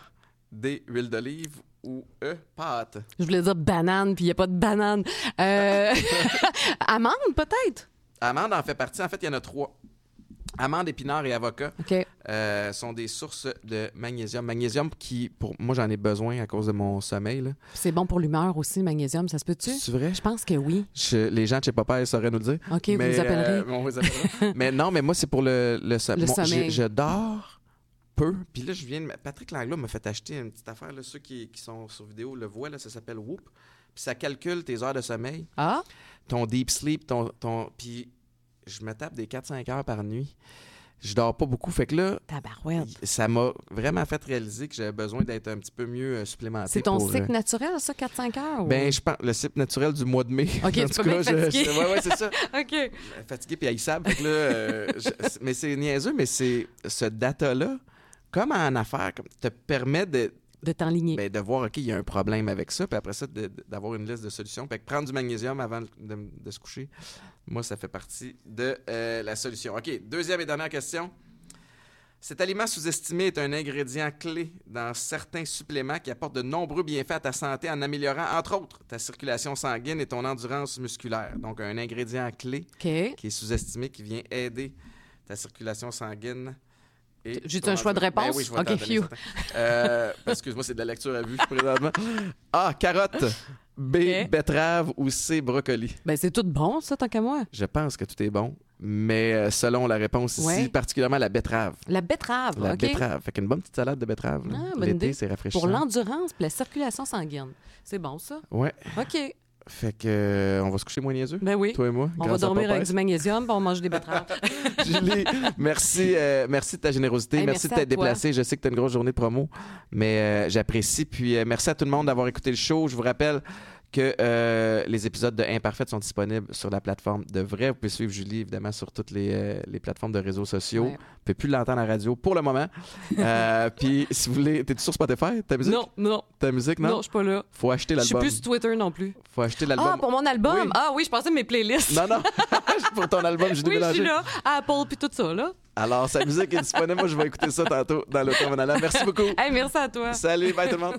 D, huile d'olive ou E, pâte? Je voulais dire banane, puis il n'y a pas de banane. Euh... Amande, peut-être? Amande en fait partie. En fait, il y en a trois. Amande, épinard et avocat OK. euh, sont des sources de magnésium. Magnésium qui, pour moi, j'en ai besoin à cause de mon sommeil. C'est bon pour l'humeur aussi, magnésium, ça se peut-tu? C'est vrai? Je pense que oui. Je- les gens de chez Popeye sauraient nous le dire. OK, vous Mais, appellerez. euh, on les appellera. mais non, mais moi, c'est pour le, le, som- Le Bon, sommeil. Je, je dors peu. Puis là, je viens de... Patrick Langlois m'a fait acheter une petite affaire. Là, ceux qui, qui sont sur vidéo le voient. Là, ça s'appelle Whoop. Puis ça calcule tes heures de sommeil, Ah, ton deep sleep, ton... ton... Puis je me tape des 4-5 heures par nuit. Je dors pas beaucoup. Fait que là, tabarouette. ça m'a vraiment fait réaliser que j'avais besoin d'être un petit peu mieux euh, supplémenté. C'est ton pour, cycle euh, naturel, ça, 4-5 heures? ou- Ben, je pense le cycle naturel du mois de mai. Ok, En tout cas, je- fatigué. c'est- ouais, ouais, c'est ça. OK. fatigué puis haïssable. Fait que là, euh, je- mais c'est niaiseux, mais c'est ce data-là, comme en affaires, comme, te permet de, De t'enligner. ben, de voir, OK, il y a un problème avec ça, puis après ça, d'avoir une liste de solutions. Fait que prendre du magnésium avant de, de se coucher, moi, ça fait partie de euh, la solution. OK, deuxième et dernière question. Cet aliment sous-estimé est un ingrédient clé dans certains suppléments qui apportent de nombreux bienfaits à ta santé en améliorant, entre autres, ta circulation sanguine et ton endurance musculaire. Donc, un ingrédient clé qui est sous-estimé, qui vient aider ta circulation sanguine. Ton un choix de endurance. Ben réponse? oui, Ok, phew. Euh, Excuse-moi, c'est de la lecture à vue présentement. A, carotte. B, betterave ou C, brocoli? Ben, c'est tout bon, ça, tant qu'à moi. Je pense que tout est bon, mais euh, selon la réponse ici, Ouais. particulièrement la betterave. La betterave, La betterave. Fait qu'une bonne petite salade de betterave. Ah. L'été, c'est rafraîchissant. Pour l'endurance la circulation sanguine. C'est bon, ça? Ouais. OK. Fait que euh, on va se coucher moins niaiseux, Ben oui. toi et moi. On va dormir avec du magnésium puis on mange des betteraves. Julie, merci, euh, merci de ta générosité. Hey, merci, merci de t'être déplacée. Je sais que tu as une grosse journée de promo, mais euh, j'apprécie. Puis merci à tout le monde d'avoir écouté le show. Je vous rappelle que euh, les épisodes de Imparfait sont disponibles sur la plateforme de Vrai. Vous pouvez suivre Julie, évidemment, sur toutes les, euh, les plateformes de réseaux sociaux. Ouais. Vous ne pouvez plus l'entendre à la radio pour le moment. Euh, puis si vous voulez... T'es-tu sur Spotify, ta musique? non, non, Ta musique, non, non? je suis pas là. Faut acheter Je suis l'album. plus sur Twitter non plus. Faut acheter l'album. Ah, pour mon album? Oui. Ah oui, je pensais mes playlists. Non, non. pour ton album, Julie oui, je suis là. Apple puis tout ça, là. Alors, sa musique est disponible. Moi, je vais écouter ça tantôt dans en allant. Merci beaucoup. Hey, merci à toi. Salut, bye tout le monde.